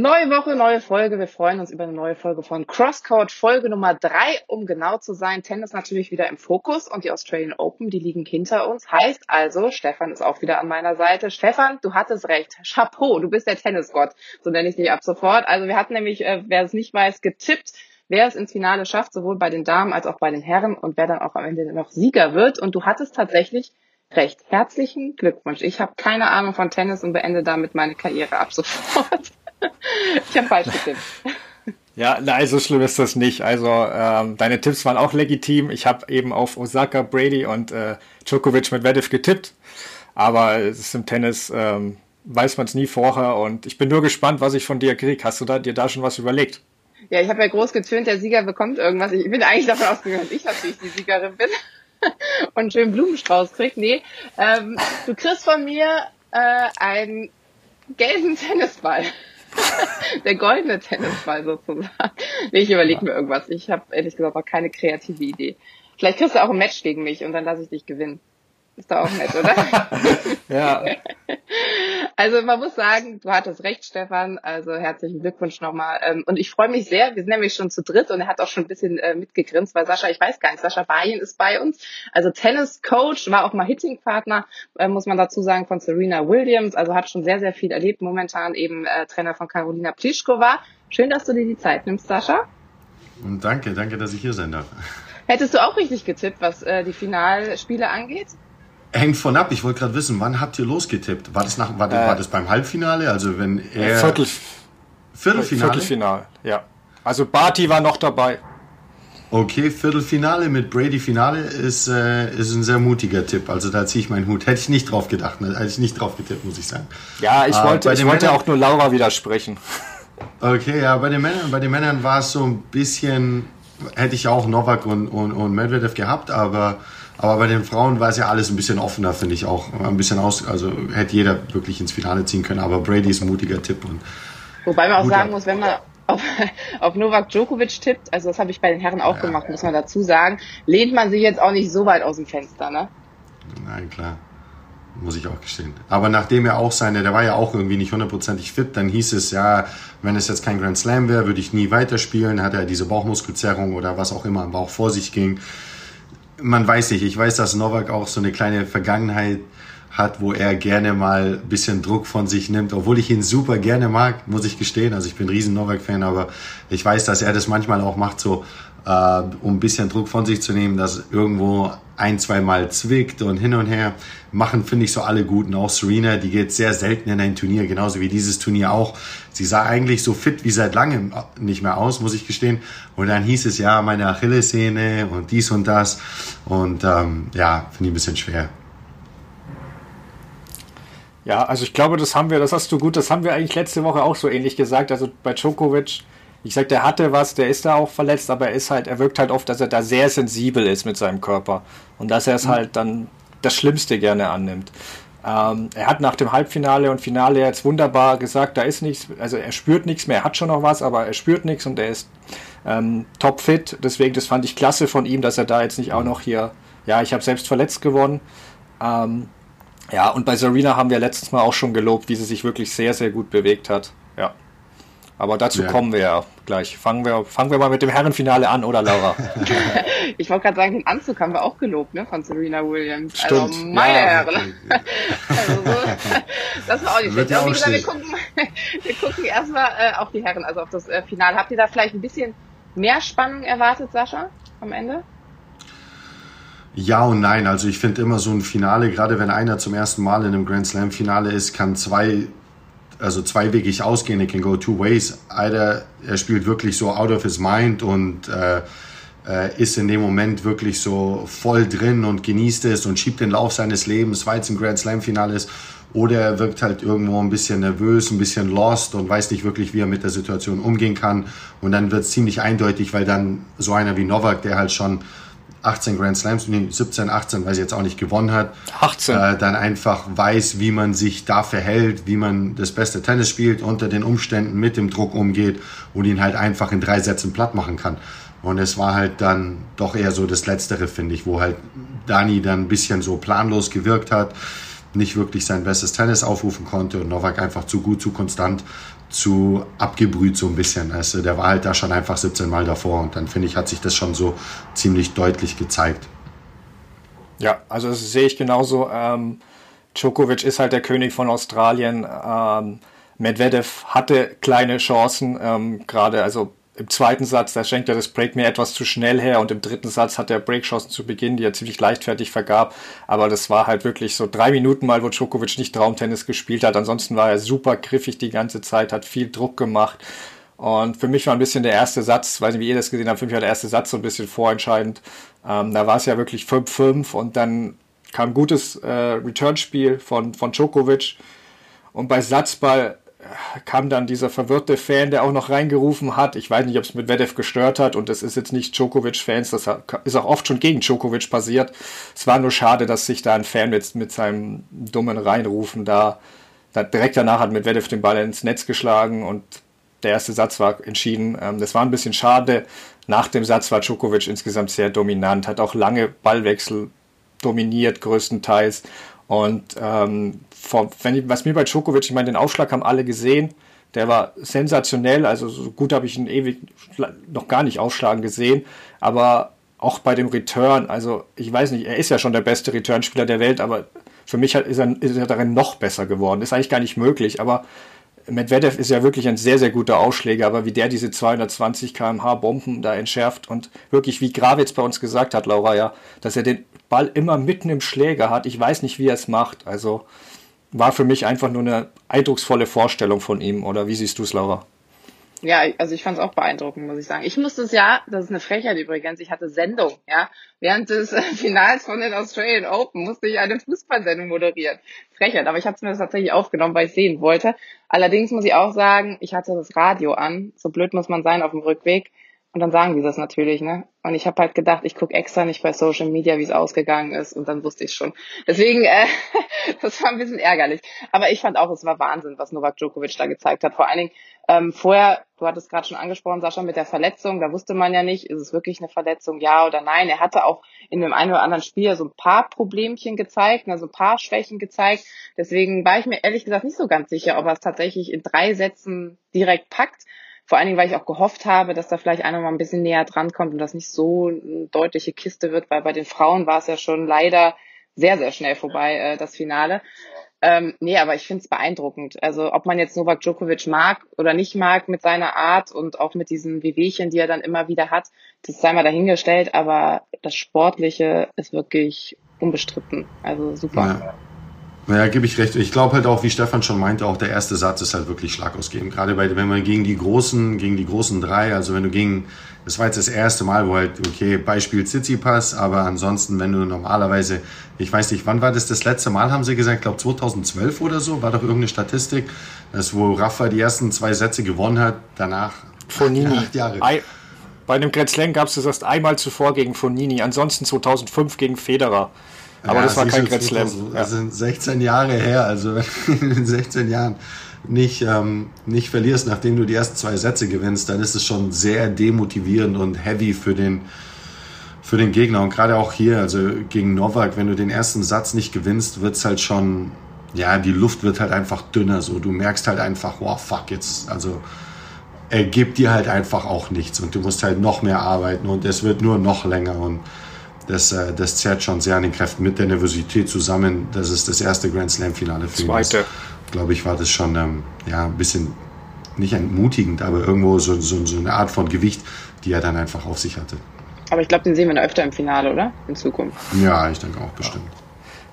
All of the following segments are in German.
Neue Woche, neue Folge. Wir freuen uns über eine neue Folge von Crosscode, Folge Nummer drei, um genau zu sein. Tennis natürlich wieder im Fokus und die Australian Open, die liegen hinter uns. Heißt also, Stefan ist auch wieder an meiner Seite. Stefan, du hattest recht. Chapeau, du bist der Tennisgott. So nenne ich dich ab sofort. Also wir hatten nämlich, äh, wer es nicht weiß, getippt, wer es ins Finale schafft, sowohl bei den Damen als auch bei den Herren und wer dann auch am Ende noch Sieger wird. Und du hattest tatsächlich recht. Herzlichen Glückwunsch. Ich habe keine Ahnung von Tennis und beende damit meine Karriere ab sofort. Ich habe falsch getippt. Ja, nein, so schlimm ist das nicht. Also ähm, deine Tipps waren auch legitim. Ich habe eben auf Osaka, Brady und äh, Djokovic mit Vedev getippt. Aber es ist im Tennis, ähm, weiß man es nie vorher. Und ich bin nur gespannt, was ich von dir kriege. Hast du da, dir da schon was überlegt? Ja, ich habe ja groß getönt, der Sieger bekommt irgendwas. Ich bin eigentlich davon ausgegangen, dass ich natürlich die Siegerin bin und einen schönen Blumenstrauß krieg. Nee, ähm, du kriegst von mir äh, einen gelben Tennisball. der goldene Tennisball sozusagen. Nee, ich überlege mir irgendwas. Ich habe ehrlich gesagt auch keine kreative Idee. Vielleicht kriegst du auch ein Match gegen mich und dann lasse ich dich gewinnen. Ist doch auch nett, oder? ja. Also man muss sagen, du hattest recht, Stefan. Also herzlichen Glückwunsch nochmal. Ähm, und ich freue mich sehr. Wir sind nämlich schon zu dritt und er hat auch schon ein bisschen äh, mitgegrinst, weil Sascha, ich weiß gar nicht, Sascha Bayen ist bei uns. Also Tennis-Coach, war auch mal Hitting-Partner, äh, muss man dazu sagen, von Serena Williams. Also hat schon sehr, sehr viel erlebt. Momentan eben äh, Trainer von Carolina Pliskova. Schön, dass du dir die Zeit nimmst, Sascha. Und danke, danke, dass ich hier sein darf. Hättest du auch richtig getippt, was äh, die Finalspiele angeht? Hängt von ab. Ich wollte gerade wissen, wann habt ihr losgetippt? War das nach, war, äh, war das beim Halbfinale? Also wenn er Viertel, Viertelfinale. Viertelfinale, ja. Also Barty war noch dabei. Okay, Viertelfinale mit Brady Finale ist, äh, ist ein sehr mutiger Tipp. Also da ziehe ich meinen Hut. Hätte ich nicht drauf gedacht, ne? hätte ich nicht drauf getippt, muss ich sagen. Ja, ich äh, wollte, ich wollte auch nur Laura widersprechen. Okay, ja, bei den Männern, bei den Männern war es so ein bisschen, hätte ich auch Novak und, und, und Medvedev gehabt, aber aber bei den Frauen war es ja alles ein bisschen offener, finde ich auch. Ein bisschen aus, also hätte jeder wirklich ins Finale ziehen können. Aber Brady ist ein mutiger Tipp. Und Wobei man auch sagen muss, wenn man auf, auf Novak Djokovic tippt, also das habe ich bei den Herren auch ja. gemacht, muss man dazu sagen, lehnt man sich jetzt auch nicht so weit aus dem Fenster, ne? Nein, klar. Muss ich auch gestehen. Aber nachdem er auch seine, der war ja auch irgendwie nicht hundertprozentig fit, dann hieß es ja, wenn es jetzt kein Grand Slam wäre, würde ich nie weiterspielen. Hat er diese Bauchmuskelzerrung oder was auch immer am Bauch vor sich ging man weiß nicht, ich weiß, dass Novak auch so eine kleine Vergangenheit hat, wo er gerne mal ein bisschen Druck von sich nimmt, obwohl ich ihn super gerne mag, muss ich gestehen. Also ich bin ein riesen Novak-Fan, aber ich weiß, dass er das manchmal auch macht, so äh, um ein bisschen Druck von sich zu nehmen, dass irgendwo ein, zwei Mal zwickt und hin und her. Machen, finde ich, so alle guten. Auch Serena, die geht sehr selten in ein Turnier, genauso wie dieses Turnier auch. Sie sah eigentlich so fit wie seit langem nicht mehr aus, muss ich gestehen. Und dann hieß es ja, meine Achillessehne und dies und das. Und ähm, ja, finde ich ein bisschen schwer. Ja, also ich glaube, das haben wir, das hast du gut, das haben wir eigentlich letzte Woche auch so ähnlich gesagt. Also bei Djokovic, ich sag, der hatte was, der ist da auch verletzt, aber er ist halt, er wirkt halt oft, dass er da sehr sensibel ist mit seinem Körper und dass er es mhm. halt dann das Schlimmste gerne annimmt. Ähm, er hat nach dem Halbfinale und Finale jetzt wunderbar gesagt, da ist nichts, also er spürt nichts mehr, er hat schon noch was, aber er spürt nichts und er ist ähm, topfit. Deswegen, das fand ich klasse von ihm, dass er da jetzt nicht auch noch hier, ja, ich habe selbst verletzt gewonnen. Ähm, ja, und bei Serena haben wir letztes Mal auch schon gelobt, wie sie sich wirklich sehr, sehr gut bewegt hat. Ja. Aber dazu ja. kommen wir ja gleich. Fangen wir, fangen wir mal mit dem Herrenfinale an, oder Laura? ich wollte gerade sagen, den Anzug haben wir auch gelobt, ne, von Serena Williams. Also Stimmt. Also meine ja, Herren. also so, das war auch nicht schlecht. Wie gesagt, wir gucken, wir gucken erstmal äh, auf die Herren, also auf das äh, Finale. Habt ihr da vielleicht ein bisschen mehr Spannung erwartet, Sascha, am Ende? Ja und nein. Also ich finde immer so ein Finale, gerade wenn einer zum ersten Mal in einem Grand Slam Finale ist, kann zwei also zweiwegig ausgehen. It can go two ways. Either er spielt wirklich so out of his mind und äh, äh, ist in dem Moment wirklich so voll drin und genießt es und schiebt den Lauf seines Lebens, weil es ein Grand Slam Finale ist. Oder er wirkt halt irgendwo ein bisschen nervös, ein bisschen lost und weiß nicht wirklich, wie er mit der Situation umgehen kann. Und dann wird es ziemlich eindeutig, weil dann so einer wie Novak, der halt schon 18 Grand Slams, 17, 18, weil sie jetzt auch nicht gewonnen hat, 18. Äh, dann einfach weiß, wie man sich da verhält, wie man das beste Tennis spielt, unter den Umständen mit dem Druck umgeht und ihn halt einfach in drei Sätzen platt machen kann. Und es war halt dann doch eher so das Letztere, finde ich, wo halt Dani dann ein bisschen so planlos gewirkt hat. nicht wirklich sein bestes Tennis aufrufen konnte und Novak einfach zu gut, zu konstant, zu abgebrüht so ein bisschen. Also der war halt da schon einfach 17 Mal davor und dann finde ich, hat sich das schon so ziemlich deutlich gezeigt. Ja, also das sehe ich genauso. Ähm, Djokovic ist halt der König von Australien. Ähm, Medvedev hatte kleine Chancen, ähm, gerade also im zweiten Satz, da schenkt er das Break mir etwas zu schnell her und im dritten Satz hat er Breakchancen zu Beginn, die er ziemlich leichtfertig vergab. Aber das war halt wirklich so drei Minuten mal, wo Djokovic nicht Traumtennis gespielt hat. Ansonsten war er super griffig die ganze Zeit, hat viel Druck gemacht. Und für mich war ein bisschen der erste Satz, weiß nicht, wie ihr das gesehen habt, für mich war der erste Satz so ein bisschen vorentscheidend. Ähm, da war es ja wirklich 5-5 und dann kam gutes äh, Returnspiel von, von Djokovic. Und bei Satzball kam dann dieser verwirrte Fan, der auch noch reingerufen hat. Ich weiß nicht, ob es mit Vedev gestört hat und das ist jetzt nicht Djokovic-Fans, das ist auch oft schon gegen Djokovic passiert. Es war nur schade, dass sich da ein Fan jetzt mit seinem dummen Reinrufen da, da direkt danach hat Medvedev den Ball ins Netz geschlagen und der erste Satz war entschieden. Ähm, das war ein bisschen schade. Nach dem Satz war Djokovic insgesamt sehr dominant, hat auch lange Ballwechsel dominiert größtenteils und ähm, vor, wenn ich, was mir bei Djokovic, ich meine, den Aufschlag haben alle gesehen, der war sensationell, also so gut habe ich ihn ewig noch gar nicht aufschlagen gesehen, aber auch bei dem Return, also ich weiß nicht, er ist ja schon der beste Returnspieler der Welt, aber für mich ist er, ist er darin noch besser geworden. Ist eigentlich gar nicht möglich, aber Medvedev ist ja wirklich ein sehr, sehr guter Ausschläger, aber wie der diese 220 km/h Bomben da entschärft und wirklich, wie Gravitz bei uns gesagt hat, Laura, ja, dass er den Ball immer mitten im Schläger hat. Ich weiß nicht, wie er es macht. Also war für mich einfach nur eine eindrucksvolle Vorstellung von ihm. Oder wie siehst du es, Laura? Ja, also ich fand es auch beeindruckend, muss ich sagen. Ich musste es ja, das ist eine Frechheit übrigens, ich hatte Sendung, ja. Während des Finals von den Australian Open musste ich eine Fußballsendung moderieren. Frechheit, aber ich habe es mir tatsächlich aufgenommen, weil ich sehen wollte. Allerdings muss ich auch sagen, ich hatte das Radio an. So blöd muss man sein auf dem Rückweg. Und dann sagen die das natürlich, ne? Und ich habe halt gedacht, ich gucke extra nicht bei Social Media, wie es ausgegangen ist, und dann wusste ich schon. Deswegen, äh, das war ein bisschen ärgerlich. Aber ich fand auch, es war Wahnsinn, was Novak Djokovic da gezeigt hat. Vor allen Dingen ähm, vorher, du hattest gerade schon angesprochen, Sascha, mit der Verletzung, da wusste man ja nicht, ist es wirklich eine Verletzung, ja oder nein. Er hatte auch in dem einen oder anderen Spiel so ein paar Problemchen gezeigt, also ein paar Schwächen gezeigt. Deswegen war ich mir ehrlich gesagt nicht so ganz sicher, ob er es tatsächlich in drei Sätzen direkt packt. Vor allen Dingen, weil ich auch gehofft habe, dass da vielleicht einer mal ein bisschen näher dran kommt und das nicht so eine deutliche Kiste wird, weil bei den Frauen war es ja schon leider sehr, sehr schnell vorbei, äh, das Finale. Ähm, nee, aber ich finde es beeindruckend. Also ob man jetzt Novak Djokovic mag oder nicht mag mit seiner Art und auch mit diesen Wehwehchen, die er dann immer wieder hat, das sei mal dahingestellt, aber das Sportliche ist wirklich unbestritten. Also super. Ja. Ja, gebe ich recht. Ich glaube halt auch, wie Stefan schon meinte, auch der erste Satz ist halt wirklich schlagausgebend. Gerade bei, wenn man gegen die großen, gegen die großen drei, also wenn du gegen, das war jetzt das erste Mal, wo halt, okay, Beispiel Tsitsipas, aber ansonsten, wenn du normalerweise, ich weiß nicht, wann war das das letzte Mal, haben sie gesagt, ich glaube 2012 oder so, war doch irgendeine Statistik, das wo Rafa die ersten zwei Sätze gewonnen hat, danach Fonini. acht Jahre. I bei dem Grand Slam gab es das erst einmal zuvor gegen Fonini, ansonsten 2005 gegen Federer. Aber ja, das war kein Grand Slam. Das sind 16 Jahre her. Also wenn du in 16 Jahren nicht, ähm, nicht verlierst, nachdem du die ersten zwei Sätze gewinnst, dann ist es schon sehr demotivierend und heavy für den, für den Gegner. Und gerade auch hier, also gegen Novak, wenn du den ersten Satz nicht gewinnst, wird es halt schon, ja, die Luft wird halt einfach dünner. So, du merkst halt einfach, wow, fuck, jetzt, also er gibt dir halt einfach auch nichts und du musst halt noch mehr arbeiten und es wird nur noch länger und das, äh, das zerrt schon sehr an den Kräften mit der Nervosität zusammen. Das ist das erste Grand Slam-Finale für ihn. Zweite. Glaube ich, war das schon ähm, ja, ein bisschen nicht entmutigend, aber irgendwo so, so, so eine Art von Gewicht, die er dann einfach auf sich hatte. Aber ich glaube, den sehen wir öfter im Finale, oder? In Zukunft. Ja, ich denke auch bestimmt. Ja.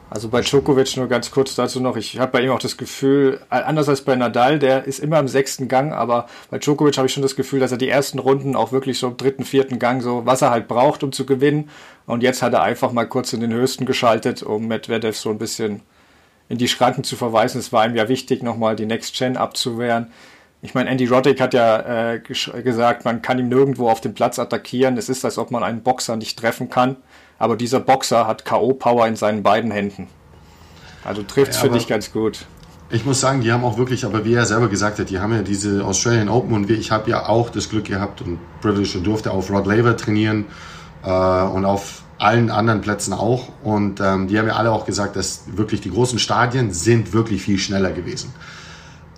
Also bei Djokovic nur ganz kurz dazu noch, ich habe bei ihm auch das Gefühl, anders als bei Nadal, der ist immer im sechsten Gang, aber bei Djokovic habe ich schon das Gefühl, dass er die ersten Runden auch wirklich so im dritten, vierten Gang so, was er halt braucht, um zu gewinnen. Und jetzt hat er einfach mal kurz in den höchsten geschaltet, um Medvedev so ein bisschen in die Schranken zu verweisen. Es war ihm ja wichtig, nochmal die Next Gen abzuwehren. Ich meine, Andy Roddick hat ja äh, gesagt, man kann ihm nirgendwo auf dem Platz attackieren. Es ist, als ob man einen Boxer nicht treffen kann aber dieser Boxer hat K.O.-Power in seinen beiden Händen. Also trifft es ja, für dich ganz gut. Ich muss sagen, die haben auch wirklich, aber wie er selber gesagt hat, die haben ja diese Australian Open und ich habe ja auch das Glück gehabt und British und durfte auf Rod Laver trainieren äh, und auf allen anderen Plätzen auch. Und ähm, die haben ja alle auch gesagt, dass wirklich die großen Stadien sind wirklich viel schneller gewesen.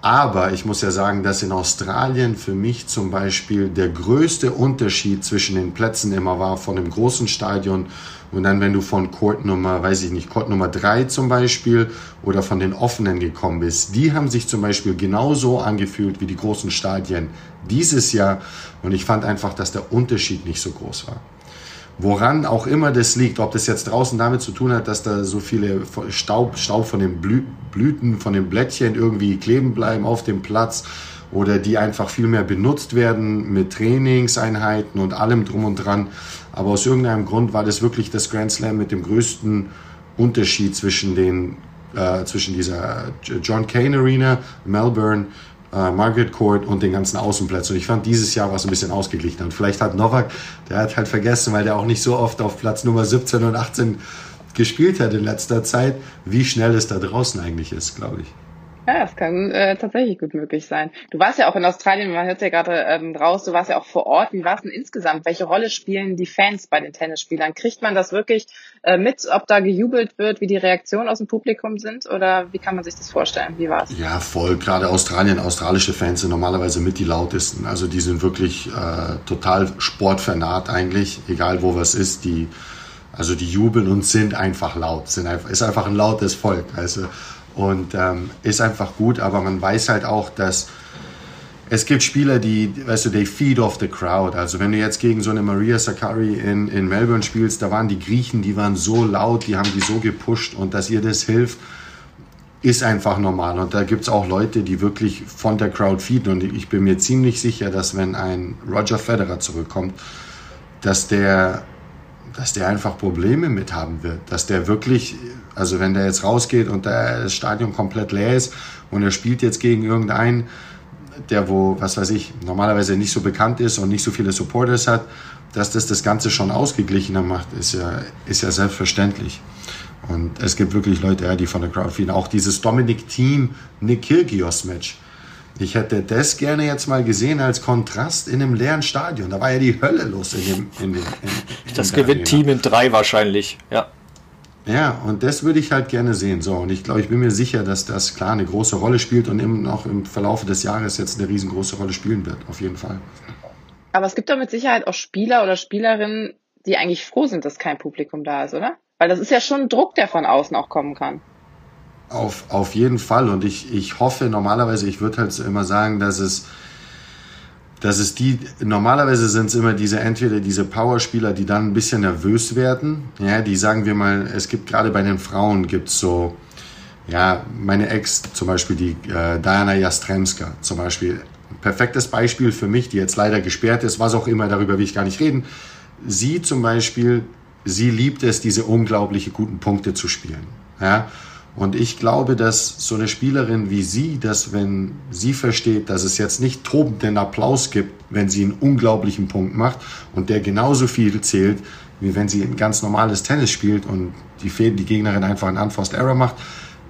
Aber ich muss ja sagen, dass in Australien für mich zum Beispiel der größte Unterschied zwischen den Plätzen immer war von dem großen Stadion und dann, wenn du von Court Nummer, weiß ich nicht, Court Nummer drei zum Beispiel oder von den offenen gekommen bist, die haben sich zum Beispiel genauso angefühlt wie die großen Stadien dieses Jahr. Und ich fand einfach, dass der Unterschied nicht so groß war. Woran auch immer das liegt, ob das jetzt draußen damit zu tun hat, dass da so viele Staub, Staub von den Blüten, von den Blättchen irgendwie kleben bleiben auf dem Platz oder die einfach viel mehr benutzt werden mit Trainingseinheiten und allem drum und dran. Aber aus irgendeinem Grund war das wirklich das Grand Slam mit dem größten Unterschied zwischen den äh, zwischen dieser John Kane Arena, Melbourne äh, Margaret Court und den ganzen Außenplätzen. Und ich fand, dieses Jahr war es ein bisschen ausgeglichener. Und vielleicht hat Novak, der hat halt vergessen, weil der auch nicht so oft auf Platz Nummer 17 und 18 gespielt hat in letzter Zeit, wie schnell es da draußen eigentlich ist, glaube ich. Ja, das kann äh, tatsächlich gut möglich sein. Du warst ja auch in Australien, man hört ja gerade ähm, raus, du warst ja auch vor Ort. Wie war es denn insgesamt? Welche Rolle spielen die Fans bei den Tennisspielern? Kriegt man das wirklich äh, mit, ob da gejubelt wird, wie die Reaktionen aus dem Publikum sind? Oder wie kann man sich das vorstellen? Wie war es? Ja, voll. Gerade Australien, australische Fans sind normalerweise mit die lautesten. Also die sind wirklich äh, total sportvernaht eigentlich, egal wo was ist. Die, also die jubeln und sind einfach laut. Sind einfach, ist einfach ein lautes Volk. Also und ähm, ist einfach gut, aber man weiß halt auch, dass es gibt Spieler, die, weißt du, they feed off the crowd. Also wenn du jetzt gegen so eine Maria Sakkari in, in Melbourne spielst, da waren die Griechen, die waren so laut, die haben die so gepusht und dass ihr das hilft, ist einfach normal. Und da gibt es auch Leute, die wirklich von der Crowd feeden. Und ich bin mir ziemlich sicher, dass wenn ein Roger Federer zurückkommt, dass der, dass der einfach Probleme mit haben wird. Dass der wirklich also wenn der jetzt rausgeht und das Stadion komplett leer ist und er spielt jetzt gegen irgendeinen, der wo, was weiß ich, normalerweise nicht so bekannt ist und nicht so viele Supporters hat, dass das das Ganze schon ausgeglichener macht, ist ja, ist ja selbstverständlich. Und es gibt wirklich Leute, ja, die von der Crowd fehlen. Auch dieses Dominic Team Nick Kyrgios Match. Ich hätte das gerne jetzt mal gesehen als Kontrast in einem leeren Stadion. Da war ja die Hölle los in dem. In dem in, das gewinnt Team in drei wahrscheinlich, ja. Ja, und das würde ich halt gerne sehen. So, und ich glaube, ich bin mir sicher, dass das klar eine große Rolle spielt und eben auch im Verlauf des Jahres jetzt eine riesengroße Rolle spielen wird, auf jeden Fall. Aber es gibt doch mit Sicherheit auch Spieler oder Spielerinnen, die eigentlich froh sind, dass kein Publikum da ist, oder? Weil das ist ja schon ein Druck, der von außen auch kommen kann. Auf, auf jeden Fall. Und ich, ich hoffe normalerweise, ich würde halt immer sagen, dass es dass es die, normalerweise sind es immer diese, entweder diese Powerspieler, die dann ein bisschen nervös werden, ja, die sagen wir mal, es gibt gerade bei den Frauen gibt's so, ja, meine Ex zum Beispiel, die äh, Diana Jastremska zum Beispiel, perfektes Beispiel für mich, die jetzt leider gesperrt ist, was auch immer, darüber will ich gar nicht reden. Sie zum Beispiel, sie liebt es, diese unglaubliche guten Punkte zu spielen, ja, und ich glaube, dass so eine Spielerin wie sie, dass wenn sie versteht, dass es jetzt nicht tobenden Applaus gibt, wenn sie einen unglaublichen Punkt macht und der genauso viel zählt, wie wenn sie ein ganz normales Tennis spielt und die, Fäden, die Gegnerin einfach einen Unforced Error macht,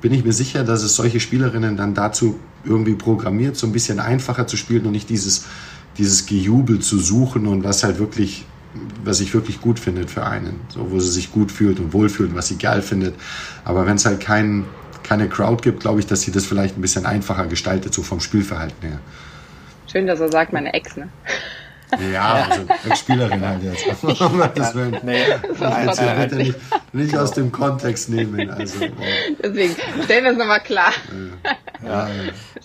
bin ich mir sicher, dass es solche Spielerinnen dann dazu irgendwie programmiert, so ein bisschen einfacher zu spielen und nicht dieses, dieses Gejubel zu suchen und was halt wirklich was sich wirklich gut findet für einen, so wo sie sich gut fühlt und wohlfühlt was sie geil findet. Aber wenn es halt kein, keine Crowd gibt, glaube ich, dass sie das vielleicht ein bisschen einfacher gestaltet, so vom Spielverhalten her. Schön, dass er sagt, meine Ex, ne? Ja, also Ex-Spielerin halt jetzt. das will, nee, also, bitte nicht, nicht aus dem Kontext nehmen. Also, Deswegen stellen wir es nochmal klar. Ja.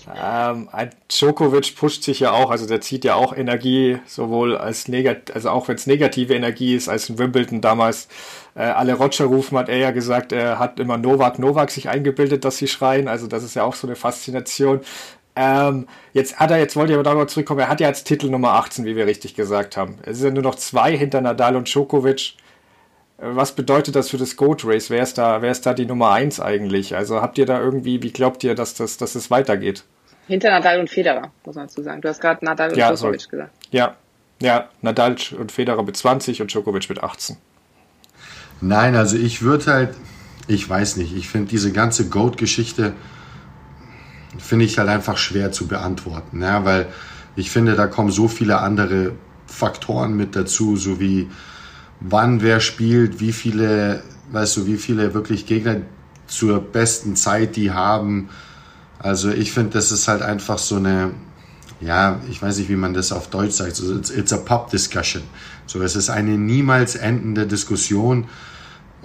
Ja. Ähm, Djokovic pusht sich ja auch, also der zieht ja auch Energie, sowohl als negativ, also auch wenn es negative Energie ist, als in Wimbledon damals äh, alle Roger rufen, hat er ja gesagt, er hat immer Novak, Novak sich eingebildet, dass sie schreien. Also das ist ja auch so eine Faszination. Ähm, jetzt hat er, jetzt wollte ich aber darauf zurückkommen, er hat ja als Titel Nummer 18, wie wir richtig gesagt haben. Es sind ja nur noch zwei hinter Nadal und Djokovic. Äh, was bedeutet das für das Goat Race? Wer ist da, wer ist da die Nummer 1 eigentlich? Also habt ihr da irgendwie, wie glaubt ihr, dass das, dass es weitergeht? Hinter Nadal und Federer, muss man dazu sagen. Du hast gerade Nadal und ja, Djokovic so. gesagt. Ja, ja, Nadal und Federer mit 20 und Djokovic mit 18. Nein, also ich würde halt, ich weiß nicht, ich finde diese ganze Goat-Geschichte, finde ich halt einfach schwer zu beantworten, ja, weil ich finde, da kommen so viele andere Faktoren mit dazu, so wie wann wer spielt, wie viele, weißt du, wie viele wirklich Gegner zur besten Zeit die haben. Also ich finde, das ist halt einfach so eine, ja, ich weiß nicht, wie man das auf Deutsch sagt, so, it's, it's a pop discussion. So, es ist eine niemals endende Diskussion.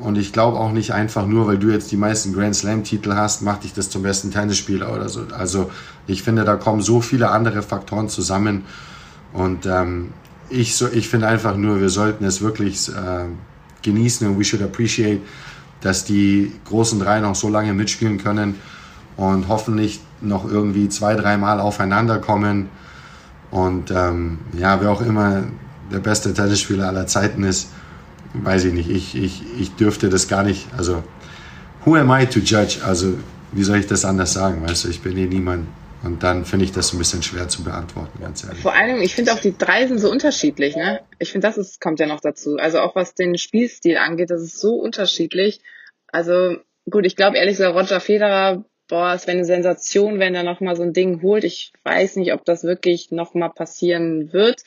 Und ich glaube auch nicht einfach nur, weil du jetzt die meisten Grand Slam Titel hast, macht dich das zum besten Tennisspieler oder so. Also ich finde, da kommen so viele andere Faktoren zusammen. Und ähm, ich, so, ich finde einfach nur, wir sollten es wirklich äh, genießen und we should appreciate, dass die großen drei noch so lange mitspielen können und hoffentlich noch irgendwie zwei, dreimal aufeinander kommen. Und ähm, ja, wer auch immer der beste Tennisspieler aller Zeiten ist, weiß ich nicht. Ich, ich, ich dürfte das gar nicht. Also, who am I to judge? Also, wie soll ich das anders sagen? Weißt du, ich bin hier niemand. Und dann finde ich das ein bisschen schwer zu beantworten, ganz ehrlich. Vor allem, ich finde auch die drei sind so unterschiedlich, ne? Ich finde, das ist, kommt ja noch dazu. Also auch was den Spielstil angeht, das ist so unterschiedlich. Also gut, ich glaube ehrlich gesagt, Roger Federer, boah, es wäre eine Sensation, wenn er nochmal so ein Ding holt. Ich weiß nicht, ob das wirklich nochmal passieren wird.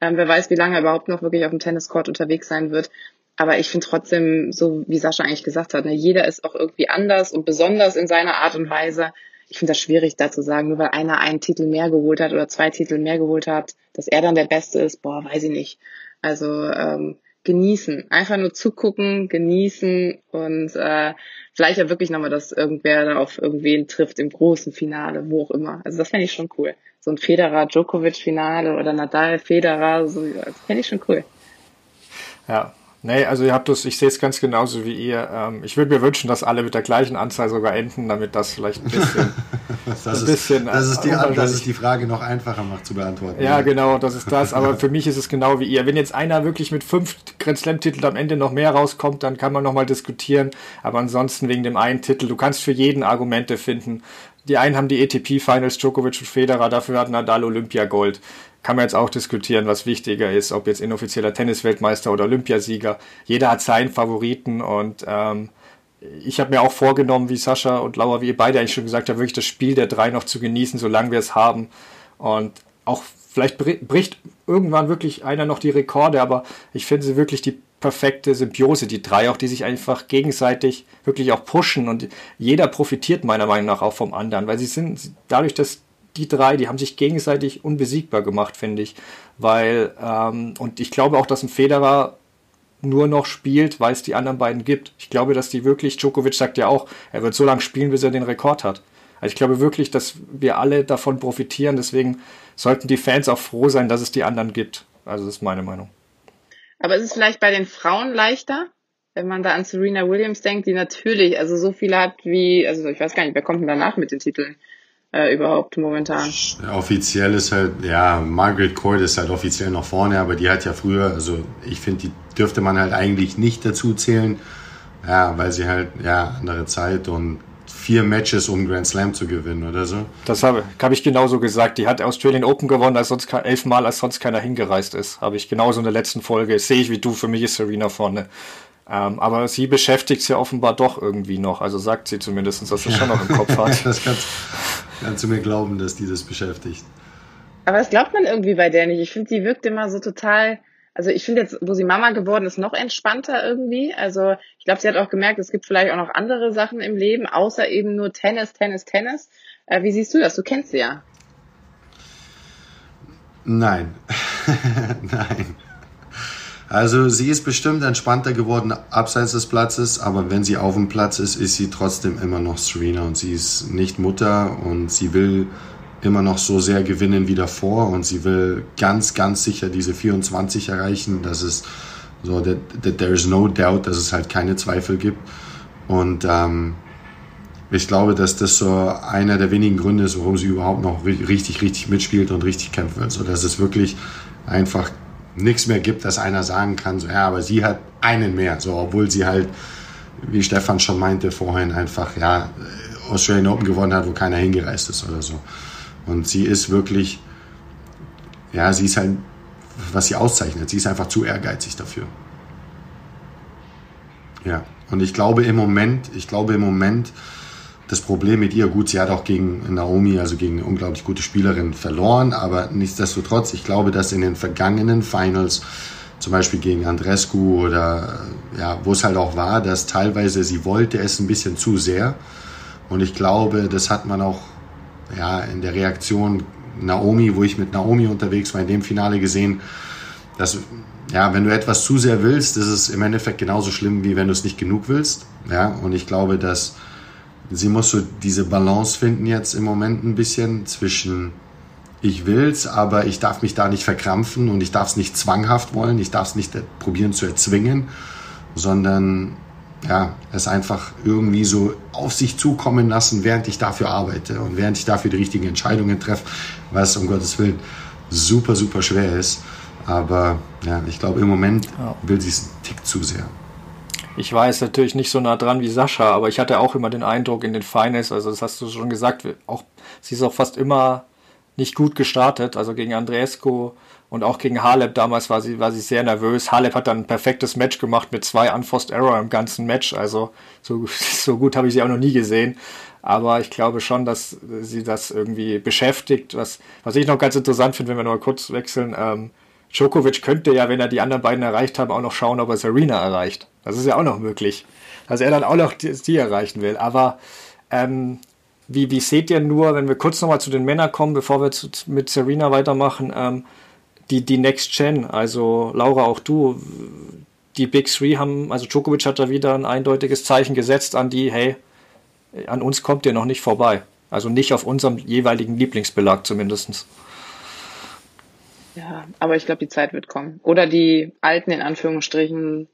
Ähm, wer weiß, wie lange er überhaupt noch wirklich auf dem Tenniscourt unterwegs sein wird. Aber ich finde trotzdem, so wie Sascha eigentlich gesagt hat, ne, jeder ist auch irgendwie anders und besonders in seiner Art und Weise ich finde das schwierig da zu sagen, nur weil einer einen Titel mehr geholt hat oder zwei Titel mehr geholt hat, dass er dann der Beste ist, boah, weiß ich nicht. Also ähm, genießen, einfach nur zugucken, genießen und äh, vielleicht ja wirklich nochmal, dass irgendwer da auf irgendwen trifft im großen Finale, wo auch immer. Also das fände ich schon cool. So ein Federer-Djokovic-Finale oder Nadal-Federer, so, das fände ich schon cool. Ja, Nee, also ihr habt das, ich sehe es ganz genauso wie ihr. Ähm, ich würde mir wünschen, dass alle mit der gleichen Anzahl sogar enden, damit das vielleicht ein bisschen. das, ein ist, bisschen das, ist die, das ist die Frage noch einfacher macht zu beantworten. Ja, ja, genau, das ist das. Aber für mich ist es genau wie ihr. Wenn jetzt einer wirklich mit fünf Grand Slam-Titeln am Ende noch mehr rauskommt, dann kann man nochmal diskutieren. Aber ansonsten wegen dem einen Titel, du kannst für jeden Argumente finden. Die einen haben die ATP Finals, Djokovic und Federer, dafür hat Nadal Olympia Gold kann man jetzt auch diskutieren, was wichtiger ist, ob jetzt inoffizieller Tennisweltmeister oder Olympiasieger. Jeder hat seinen Favoriten und ähm, ich habe mir auch vorgenommen, wie Sascha und Laura, wie ihr beide eigentlich schon gesagt habt, wirklich das Spiel der drei noch zu genießen, solange wir es haben. Und auch vielleicht bricht irgendwann wirklich einer noch die Rekorde, aber ich finde sie wirklich die perfekte Symbiose, die drei auch, die sich einfach gegenseitig wirklich auch pushen und jeder profitiert meiner Meinung nach auch vom anderen, weil sie sind dadurch, dass die drei, die haben sich gegenseitig unbesiegbar gemacht, finde ich. Weil, ähm, und ich glaube auch, dass ein Federer nur noch spielt, weil es die anderen beiden gibt. Ich glaube, dass die wirklich, Djokovic sagt ja auch, er wird so lange spielen, bis er den Rekord hat. Also ich glaube wirklich, dass wir alle davon profitieren. Deswegen sollten die Fans auch froh sein, dass es die anderen gibt. Also das ist meine Meinung. Aber ist es vielleicht bei den Frauen leichter, wenn man da an Serena Williams denkt, die natürlich, also so viele hat wie, also ich weiß gar nicht, wer kommt denn danach mit den Titeln? äh, überhaupt momentan. Offiziell ist halt, ja, Margaret Court ist halt offiziell noch vorne, aber die hat ja früher, also ich finde, die dürfte man halt eigentlich nicht dazu zählen, ja, weil sie halt, ja, andere Zeit und vier Matches, um Grand Slam zu gewinnen oder so. Das habe hab ich genauso gesagt. Die hat Australian Open gewonnen, als sonst elfmal, als sonst keiner hingereist ist. Habe ich genauso in der letzten Folge. Sehe ich wie du, für mich ist Serena vorne. Ähm, aber sie beschäftigt sie offenbar doch irgendwie noch. Also sagt sie zumindest, dass sie ja. schon noch im Kopf hat. das kannst, kannst, du mir glauben, dass die das beschäftigt. Aber das glaubt man irgendwie bei der nicht. Ich finde, die wirkt immer so total. Also ich finde jetzt, wo sie Mama geworden ist, noch entspannter irgendwie. Also ich glaube, sie hat auch gemerkt, es gibt vielleicht auch noch andere Sachen im Leben, außer eben nur Tennis, Tennis, Tennis. Äh, wie siehst du das? Du kennst sie ja. Nein. Nein. Also sie ist bestimmt entspannter geworden abseits des Platzes, aber wenn sie auf dem Platz ist, ist sie trotzdem immer noch Serena und sie ist nicht Mutter und sie will immer noch so sehr gewinnen wie davor und sie will ganz, ganz sicher diese 24 erreichen. Das ist so, that, that there is no doubt, dass es halt keine Zweifel gibt. Und ähm, ich glaube, dass das so einer der wenigen Gründe ist, warum sie überhaupt noch richtig, richtig mitspielt und richtig kämpfen will. So, dass es wirklich einfach nichts mehr gibt, dass einer sagen kann, so, ja, aber sie hat einen mehr, so, obwohl sie halt, wie Stefan schon meinte vorhin, einfach, ja, Australian Open gewonnen hat, wo keiner hingereist ist oder so. Und sie ist wirklich, ja, sie ist halt, was sie auszeichnet, sie ist einfach zu ehrgeizig dafür. Ja, und ich glaube im Moment, ich glaube im Moment, das Problem mit ihr, gut, sie hat auch gegen Naomi, also gegen eine unglaublich gute Spielerin, verloren, aber nichtsdestotrotz, ich glaube, dass in den vergangenen Finals zum Beispiel gegen Andrescu oder ja, wo es halt auch war, dass teilweise sie wollte es ein bisschen zu sehr. Und ich glaube, das hat man auch ja, in der Reaktion Naomi, wo ich mit Naomi unterwegs war, in dem Finale gesehen, dass ja, wenn du etwas zu sehr willst, ist es im Endeffekt genauso schlimm, wie wenn du es nicht genug willst. Ja, und ich glaube, dass sie muss so diese Balance finden jetzt im Moment ein bisschen zwischen ich will's, aber ich darf mich da nicht verkrampfen und ich darf es nicht zwanghaft wollen, ich darf es nicht probieren zu erzwingen, sondern ja, es einfach irgendwie so auf sich zukommen lassen, während ich dafür arbeite und während ich dafür die richtigen Entscheidungen treffe, was um Gottes Willen super, super schwer ist. Aber ja, ich glaube, im Moment ja. will sie es einen Tick zu sehr. Ich war jetzt natürlich nicht so nah dran wie Sascha, aber ich hatte auch immer den Eindruck in den Finals, also das hast du schon gesagt, auch, sie ist auch fast immer nicht gut gestartet, also gegen Andreescu und auch gegen Halep damals war sie, war sie sehr nervös. Halep hat dann ein perfektes Match gemacht mit zwei Unforced Error im ganzen Match, also so, so gut habe ich sie auch noch nie gesehen. Aber ich glaube schon, dass sie das irgendwie beschäftigt. Was, was ich noch ganz interessant finde, wenn wir mal kurz wechseln, ähm, Djokovic könnte ja, wenn er die anderen beiden erreicht hat, auch noch schauen, ob er Serena erreicht. Das ist ja auch noch möglich. Dass er dann auch noch die, die erreichen will. Aber ähm, wie, wie seht ihr nur, wenn wir kurz nochmal zu den Männern kommen, bevor wir zu, mit Serena weitermachen, ähm, die, die Next Gen, also Laura, auch du, die Big Three haben, also Djokovic hat da wieder ein eindeutiges Zeichen gesetzt an die, hey, an uns kommt ihr noch nicht vorbei. Also nicht auf unserem jeweiligen Lieblingsbelag zumindest. Ja, aber ich glaube, die Zeit wird kommen. Oder die Alten in Anführungsstrichen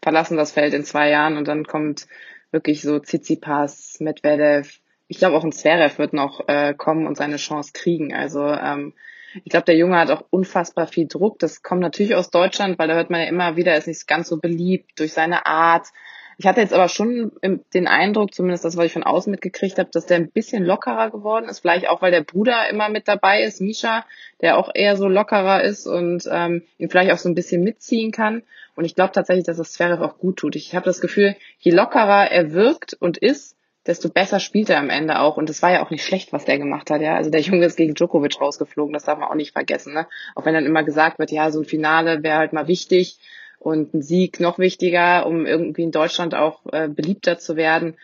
verlassen das Feld in zwei Jahren und dann kommt wirklich so Tsitsipas, Medvedev. Ich glaube auch ein Zverev wird noch äh, kommen und seine Chance kriegen. Also ähm, ich glaube, der Junge hat auch unfassbar viel Druck. Das kommt natürlich aus Deutschland, weil da hört man ja immer wieder, er ist nicht ganz so beliebt durch seine Art, ich hatte jetzt aber schon den Eindruck, zumindest das, was ich von außen mitgekriegt habe, dass der ein bisschen lockerer geworden ist. Vielleicht auch, weil der Bruder immer mit dabei ist, Misha, der auch eher so lockerer ist und ähm, ihn vielleicht auch so ein bisschen mitziehen kann. Und ich glaube tatsächlich, dass das Zverev auch gut tut. Ich habe das Gefühl, je lockerer er wirkt und ist, desto besser spielt er am Ende auch. Und das war ja auch nicht schlecht, was der gemacht hat, ja. Also der Junge ist gegen Djokovic rausgeflogen, das darf man auch nicht vergessen, ne? Auch wenn dann immer gesagt wird, ja, so ein Finale wäre halt mal wichtig und ein Sieg noch wichtiger, um irgendwie in Deutschland auch äh, beliebter zu werden.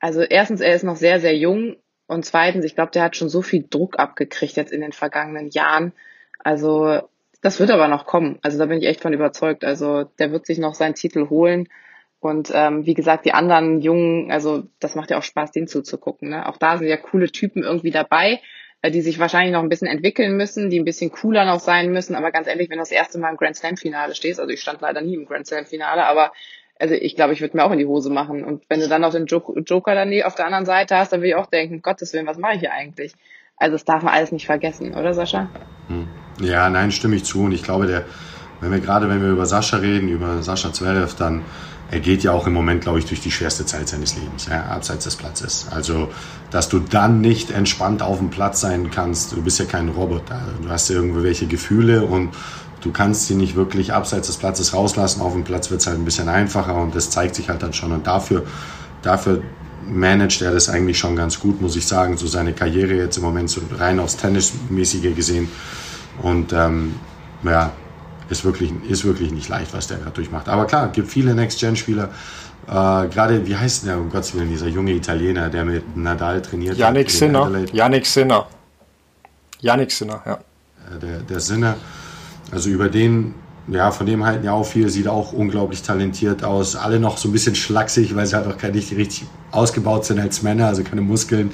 Also erstens, er ist noch sehr, sehr jung und zweitens, ich glaube, der hat schon so viel Druck abgekriegt jetzt in den vergangenen Jahren. Also das wird aber noch kommen. Also da bin ich echt von überzeugt. Also der wird sich noch seinen Titel holen. Und ähm, wie gesagt, die anderen Jungen, also das macht ja auch Spaß, denen zuzugucken. Ne? Auch da sind ja coole Typen irgendwie dabei. Äh, die sich wahrscheinlich noch ein bisschen entwickeln müssen, die ein bisschen cooler noch sein müssen. Aber ganz ehrlich, wenn du das erste Mal im Grand Slam Finale stehst, also ich stand leider nie im Grand Slam Finale, aber also ich glaube, ich würde mir auch in die Hose machen. Und wenn du dann noch den Joker dann auf der anderen Seite hast, dann würde ich auch denken, Gottes Willen, was mache ich hier eigentlich? Also das darf man alles nicht vergessen, oder Sascha? Hm. Ja, nein, stimme ich zu. Und ich glaube, der, wenn wir gerade, wenn wir über Sascha reden, über Sascha Zverev, dann er geht ja auch im Moment, glaube ich, durch die schwerste Zeit seines Lebens, ja, abseits des Platzes. Also, dass du dann nicht entspannt auf dem Platz sein kannst, du bist ja kein Roboter, du hast ja irgendwelche Gefühle und du kannst sie nicht wirklich abseits des Platzes rauslassen. Auf dem Platz wird es halt ein bisschen einfacher und das zeigt sich halt dann schon. Und dafür, dafür managt er das eigentlich schon ganz gut, muss ich sagen. So seine Karriere jetzt im Moment so rein aufs Tennismäßige gesehen. Und ähm, ja, ist wirklich, ist wirklich nicht leicht, was der gerade durchmacht. Aber klar, gibt viele Next-Gen-Spieler. Äh, gerade, wie heißt der, um Gottes Willen, dieser junge Italiener, der mit Nadal trainiert Yannick hat. Sinner. Yannick Sinner. Yannick Sinner, ja. Äh, der, der Sinner. Also über den ja, von dem halten ja auch viel, sieht auch unglaublich talentiert aus. Alle noch so ein bisschen schlaksig, weil sie halt auch gar nicht richtig ausgebaut sind als Männer, also keine Muskeln.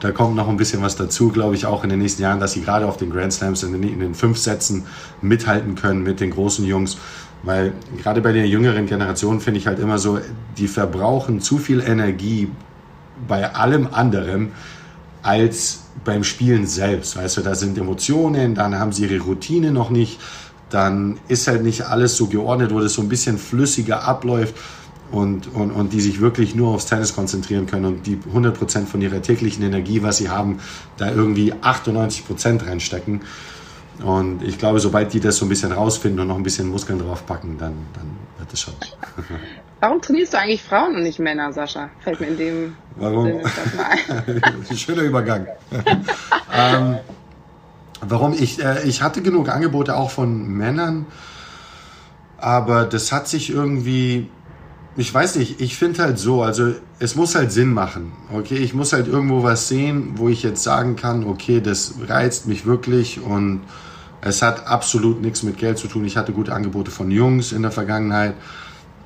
Da kommt noch ein bisschen was dazu, glaube ich, auch in den nächsten Jahren, dass sie gerade auf den Grand Slams in den, in den fünf Sätzen mithalten können mit den großen Jungs. Weil gerade bei der jüngeren Generation finde ich halt immer so, die verbrauchen zu viel Energie bei allem anderen als beim Spielen selbst. Weißt du, da sind Emotionen, dann haben sie ihre Routine noch nicht dann ist halt nicht alles so geordnet, wo das so ein bisschen flüssiger abläuft und, und, und die sich wirklich nur aufs Tennis konzentrieren können und die 100% von ihrer täglichen Energie, was sie haben, da irgendwie 98% reinstecken. Und ich glaube, sobald die das so ein bisschen rausfinden und noch ein bisschen Muskeln draufpacken, dann, dann wird es schon. Warum trainierst du eigentlich Frauen und nicht Männer, Sascha? Fällt mir in dem Warum? Schöner Übergang. ähm, Warum? Ich, äh, ich hatte genug Angebote auch von Männern. Aber das hat sich irgendwie, ich weiß nicht, ich finde halt so, also es muss halt Sinn machen. Okay, ich muss halt irgendwo was sehen, wo ich jetzt sagen kann, okay, das reizt mich wirklich und es hat absolut nichts mit Geld zu tun. Ich hatte gute Angebote von Jungs in der Vergangenheit,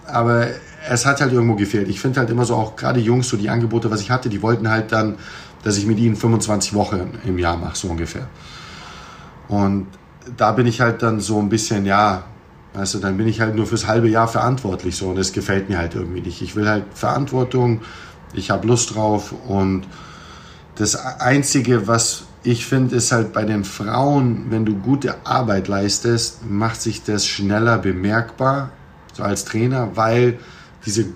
aber es hat halt irgendwo gefehlt. Ich finde halt immer so auch gerade Jungs, so die Angebote, was ich hatte, die wollten halt dann, dass ich mit ihnen 25 Wochen im Jahr mache, so ungefähr. Und da bin ich halt dann so ein bisschen, ja, du, dann bin ich halt nur fürs halbe Jahr verantwortlich so und das gefällt mir halt irgendwie nicht. Ich will halt Verantwortung, ich habe Lust drauf und das Einzige, was ich finde, ist halt bei den Frauen, wenn du gute Arbeit leistest, macht sich das schneller bemerkbar, so als Trainer, weil diese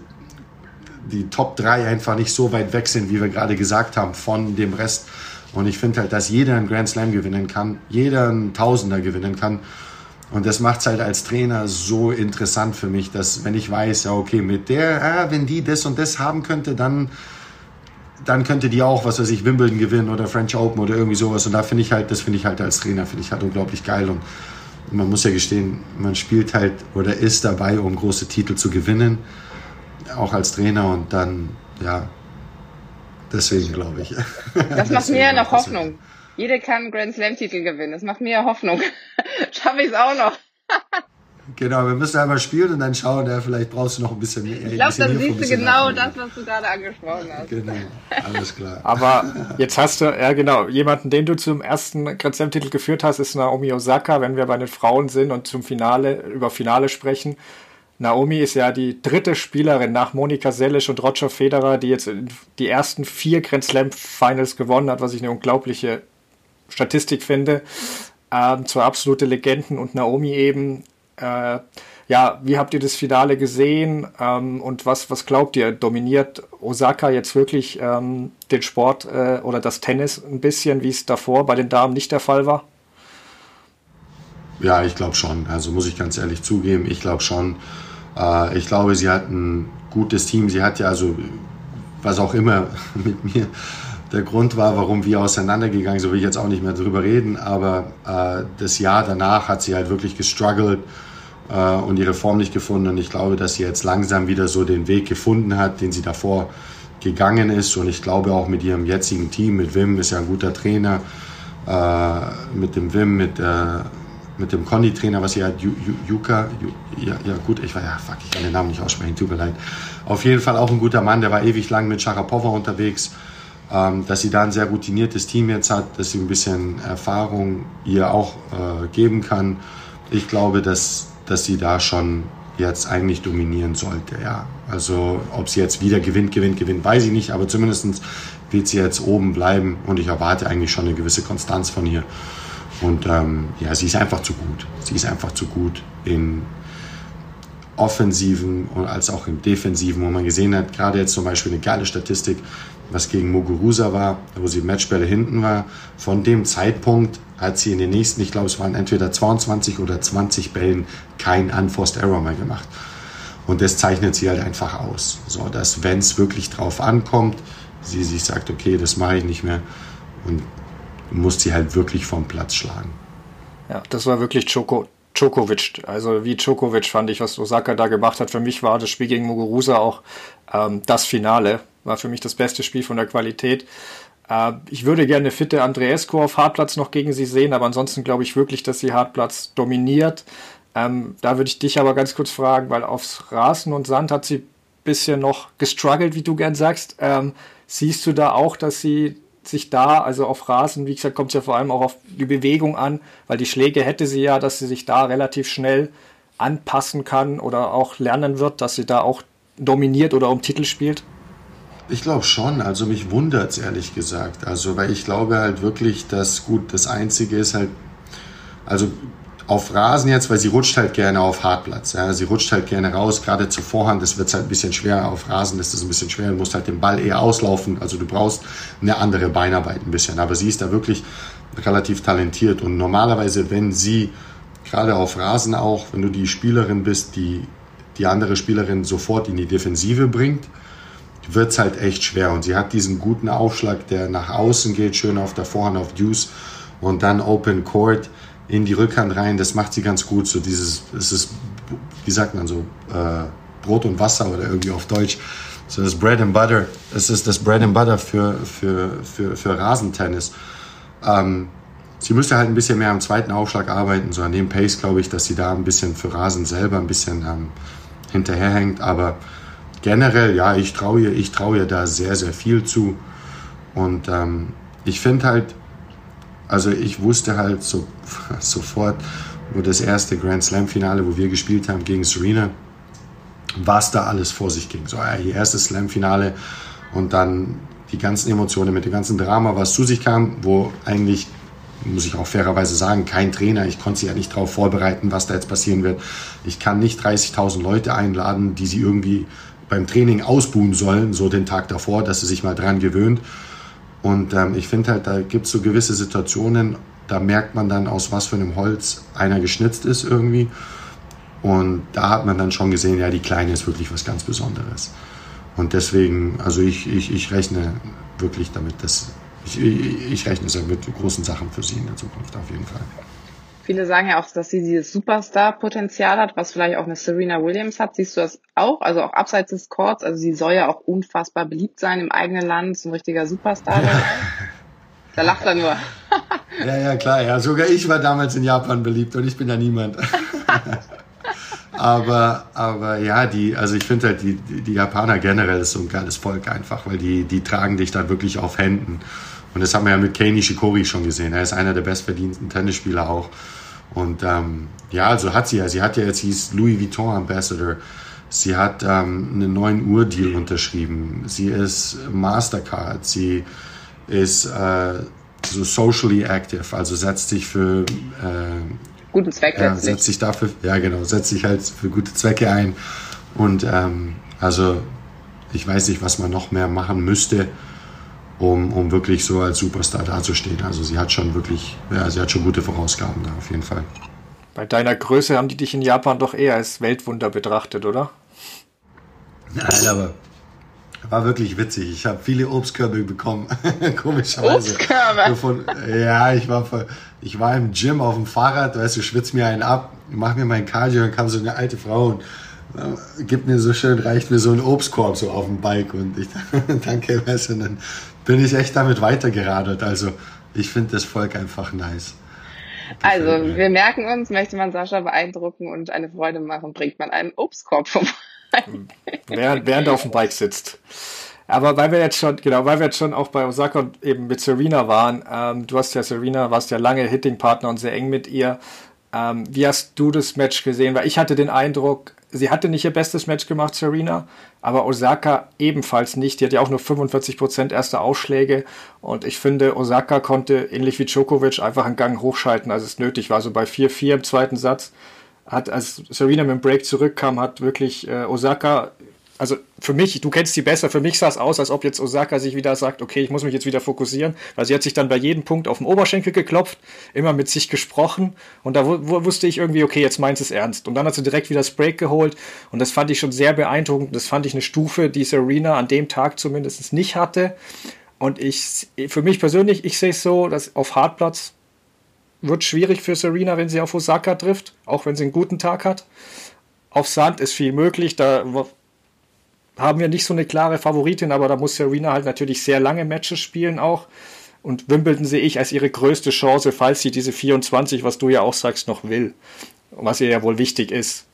die Top 3 einfach nicht so weit weg sind, wie wir gerade gesagt haben, von dem Rest. Und ich finde halt, dass jeder einen Grand Slam gewinnen kann, jeder einen Tausender gewinnen kann. Und das macht es halt als Trainer so interessant für mich, dass wenn ich weiß, ja, okay, mit der, ah, wenn die das und das haben könnte, dann, dann könnte die auch, was weiß ich, Wimbledon gewinnen oder French Open oder irgendwie sowas. Und da finde ich halt, das finde ich halt als Trainer, finde ich halt unglaublich geil. Und man muss ja gestehen, man spielt halt oder ist dabei, um große Titel zu gewinnen auch als Trainer und dann, ja, deswegen glaube ich. Das macht mir noch Hoffnung. Jeder kann Grand Slam-Titel gewinnen. Das macht mir Hoffnung. Schaffe ich es auch noch. Genau, wir müssen einmal spielen und dann schauen, ja, vielleicht brauchst du noch ein bisschen mehr. Ich glaube, dann siehst du genau das, was du gerade angesprochen hast. Genau, alles klar. Aber jetzt hast du, ja genau, jemanden, den du zum ersten Grand Slam-Titel geführt hast, ist Naomi Osaka, wenn wir bei den Frauen sind und zum Finale, über Finale sprechen. Naomi ist ja die dritte Spielerin nach Monika Seles und Roger Federer, die jetzt die ersten vier Grand Slam Finals gewonnen hat, was ich eine unglaubliche Statistik finde. Ähm, zwei absolute Legenden und Naomi eben. Äh, ja, wie habt ihr das Finale gesehen ähm, und was, was glaubt ihr? Dominiert Osaka jetzt wirklich ähm, den Sport äh, oder das Tennis ein bisschen, wie es davor bei den Damen nicht der Fall war? Ja, ich glaube schon. Also muss ich ganz ehrlich zugeben, ich glaube schon. Äh, ich glaube, sie hat ein gutes Team. Sie hat ja also, was auch immer mit mir der Grund war, warum wir auseinandergegangen sind, will ich jetzt auch nicht mehr drüber reden, aber äh, das Jahr danach hat sie halt wirklich gestruggelt äh, und ihre Form nicht gefunden. Und ich glaube, dass sie jetzt langsam wieder so den Weg gefunden hat, den sie davor gegangen ist. Und ich glaube auch mit ihrem jetzigen Team, mit Wim, ist ja ein guter Trainer, äh, mit dem Wim, mit der mit dem Conny-Trainer, was hier hat, Juka, ja, ja gut, ich war ja, fuck, ich kann den Namen nicht aussprechen, tut mir leid. Auf jeden Fall auch ein guter Mann, der war ewig lang mit Sharapova unterwegs, dass sie da ein sehr routiniertes Team jetzt hat, dass sie ein bisschen Erfahrung ihr auch äh, geben kann. Ich glaube, dass, dass sie da schon jetzt eigentlich dominieren sollte, ja. Also, ob sie jetzt wieder gewinnt, gewinnt, gewinnt, weiß ich nicht, aber zumindest wird sie jetzt oben bleiben und ich erwarte eigentlich schon eine gewisse Konstanz von ihr. Und ähm, ja, sie ist einfach zu gut. Sie ist einfach zu gut in offensiven und als auch im defensiven, wo man gesehen hat, gerade jetzt zum Beispiel eine geile Statistik, was gegen Muguruza war, wo sie Matchbälle hinten war. Von dem Zeitpunkt hat sie in den nächsten, ich glaube, es waren entweder 22 oder 20 Bällen kein Unforced Error mehr gemacht. Und das zeichnet sie halt einfach aus. So, dass wenn es wirklich drauf ankommt, sie sich sagt, okay, das mache ich nicht mehr. Und musst sie halt wirklich vom Platz schlagen. Ja, das war wirklich Djoko, Djokovic. Also wie Djokovic fand ich, was Osaka da gemacht hat. Für mich war das Spiel gegen Muguruza auch ähm, das Finale. War für mich das beste Spiel von der Qualität. Äh, ich würde gerne fitte Andreescu auf Hartplatz noch gegen sie sehen, aber ansonsten glaube ich wirklich, dass sie Hartplatz dominiert. Ähm, da würde ich dich aber ganz kurz fragen, weil aufs Rasen und Sand hat sie bisschen noch gestruggelt, wie du gern sagst. Ähm, siehst du da auch, dass sie sich da, also auf Rasen, wie gesagt, kommt es ja vor allem auch auf die Bewegung an, weil die Schläge hätte sie ja, dass sie sich da relativ schnell anpassen kann oder auch lernen wird, dass sie da auch dominiert oder um Titel spielt? Ich glaube schon, also mich wundert es ehrlich gesagt. Also, weil ich glaube halt wirklich, dass gut, das Einzige ist halt, also auf Rasen jetzt, weil sie rutscht halt gerne auf Hartplatz. Ja. Sie rutscht halt gerne raus, gerade zur Vorhand, das wird halt ein bisschen schwer. Auf Rasen ist das ein bisschen schwer, du musst halt den Ball eher auslaufen. Also du brauchst eine andere Beinarbeit ein bisschen. Aber sie ist da wirklich relativ talentiert. Und normalerweise, wenn sie, gerade auf Rasen auch, wenn du die Spielerin bist, die die andere Spielerin sofort in die Defensive bringt, wird es halt echt schwer. Und sie hat diesen guten Aufschlag, der nach außen geht, schön auf der Vorhand auf Deuce und dann Open Court in die Rückhand rein, das macht sie ganz gut. So dieses, es ist wie sagt man so, äh, Brot und Wasser oder irgendwie auf Deutsch. So das Bread and Butter, es ist das Bread and Butter für, für, für, für Rasentennis. Ähm, sie müsste halt ein bisschen mehr am zweiten Aufschlag arbeiten, so an dem Pace glaube ich, dass sie da ein bisschen für Rasen selber ein bisschen ähm, hinterherhängt. Aber generell, ja, ich traue ihr, ich traue ihr da sehr, sehr viel zu. Und ähm, ich finde halt, also ich wusste halt so, sofort, wo das erste Grand Slam Finale, wo wir gespielt haben gegen Serena, was da alles vor sich ging. So, ihr erstes Slam Finale und dann die ganzen Emotionen mit dem ganzen Drama, was zu sich kam, wo eigentlich muss ich auch fairerweise sagen, kein Trainer. Ich konnte sie ja nicht darauf vorbereiten, was da jetzt passieren wird. Ich kann nicht 30.000 Leute einladen, die sie irgendwie beim Training ausbuhen sollen, so den Tag davor, dass sie sich mal dran gewöhnt. Und ähm, ich finde halt, da gibt es so gewisse Situationen, da merkt man dann, aus was für einem Holz einer geschnitzt ist irgendwie. Und da hat man dann schon gesehen, ja, die Kleine ist wirklich was ganz Besonderes. Und deswegen, also ich, ich, ich rechne wirklich damit, dass ich, ich, rechne mit großen Sachen für sie in der Zukunft auf jeden Fall. Viele sagen ja auch, dass sie dieses Superstar-Potenzial hat, was vielleicht auch eine Serena Williams hat. Siehst du das auch? Also auch abseits des Courts. Also sie soll ja auch unfassbar beliebt sein im eigenen Land, so ein richtiger Superstar. da lacht er nur. ja, ja, klar. Ja, sogar ich war damals in Japan beliebt und ich bin ja niemand. aber, aber ja, die, also ich finde halt, die, die Japaner generell ist so ein geiles Volk einfach, weil die, die tragen dich dann wirklich auf Händen. Und das haben wir ja mit Kei Nishikori schon gesehen. Er ist einer der bestverdienten Tennisspieler auch. Und ähm, ja, also hat sie ja. Sie hat ja jetzt, hieß Louis Vuitton Ambassador. Sie hat ähm, einen neuen Uhr-Deal unterschrieben. Sie ist Mastercard. Sie ist äh, so socially active, also setzt sich für äh, guten Zweck ja, setzt sich dafür, ja genau, setzt sich halt für gute Zwecke ein. Und ähm, also ich weiß nicht, was man noch mehr machen müsste, um, um wirklich so als Superstar dazustehen. Also sie hat schon wirklich, ja, sie hat schon gute Vorausgaben da auf jeden Fall. Bei deiner Größe haben die dich in Japan doch eher als Weltwunder betrachtet, oder? Nein, aber war wirklich witzig. Ich habe viele Obstkörbe bekommen, komischerweise. Obstkörbe? Von, ja, ich war, ich war im Gym auf dem Fahrrad, weißt du, schwitz mir einen ab, mach mir mein Cardio, und kam so eine alte Frau und äh, gibt mir so schön, reicht mir so ein Obstkorb so auf dem Bike und ich danke, weißt du, und dann bin ich echt damit weitergeradelt. Also ich finde das Volk einfach nice. Also wir merken uns, möchte man Sascha beeindrucken und eine Freude machen, bringt man einen Obstkorb vorbei. während, während er auf dem Bike sitzt. Aber weil wir jetzt schon, genau, weil wir jetzt schon auch bei Osaka und eben mit Serena waren, ähm, du hast ja Serena, warst ja lange Hitting-Partner und sehr eng mit ihr. Ähm, wie hast du das Match gesehen? Weil ich hatte den Eindruck, sie hatte nicht ihr bestes Match gemacht, Serena, aber Osaka ebenfalls nicht. Die hat ja auch nur 45% erste Ausschläge und ich finde, Osaka konnte ähnlich wie Djokovic einfach einen Gang hochschalten, als es nötig war. So bei 4-4 im zweiten Satz hat, als Serena mit dem Break zurückkam, hat wirklich äh, Osaka also für mich, du kennst sie besser, für mich sah es aus, als ob jetzt Osaka sich wieder sagt, okay, ich muss mich jetzt wieder fokussieren, weil sie hat sich dann bei jedem Punkt auf den Oberschenkel geklopft, immer mit sich gesprochen und da wusste ich irgendwie, okay, jetzt meint es ernst. Und dann hat sie direkt wieder das Break geholt und das fand ich schon sehr beeindruckend. Das fand ich eine Stufe, die Serena an dem Tag zumindest nicht hatte. Und ich, für mich persönlich, ich sehe es so, dass auf Hartplatz wird schwierig für Serena, wenn sie auf Osaka trifft, auch wenn sie einen guten Tag hat. Auf Sand ist viel möglich, da haben wir nicht so eine klare Favoritin, aber da muss Serena halt natürlich sehr lange Matches spielen auch. Und Wimbledon sehe ich als ihre größte Chance, falls sie diese 24, was du ja auch sagst, noch will. Was ihr ja wohl wichtig ist.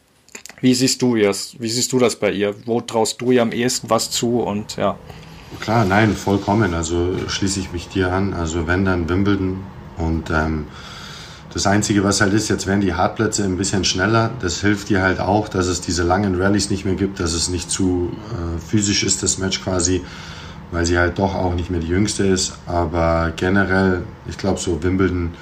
Wie siehst du das? Wie siehst du das bei ihr? Wo traust du ihr am ehesten was zu? Und ja. Klar, nein, vollkommen. Also schließe ich mich dir an. Also wenn dann Wimbledon und ähm, das Einzige, was halt ist, jetzt werden die Hartplätze ein bisschen schneller. Das hilft dir halt auch, dass es diese langen Rallyes nicht mehr gibt, dass es nicht zu äh, physisch ist, das Match quasi, weil sie halt doch auch nicht mehr die jüngste ist. Aber generell, ich glaube so Wimbledon,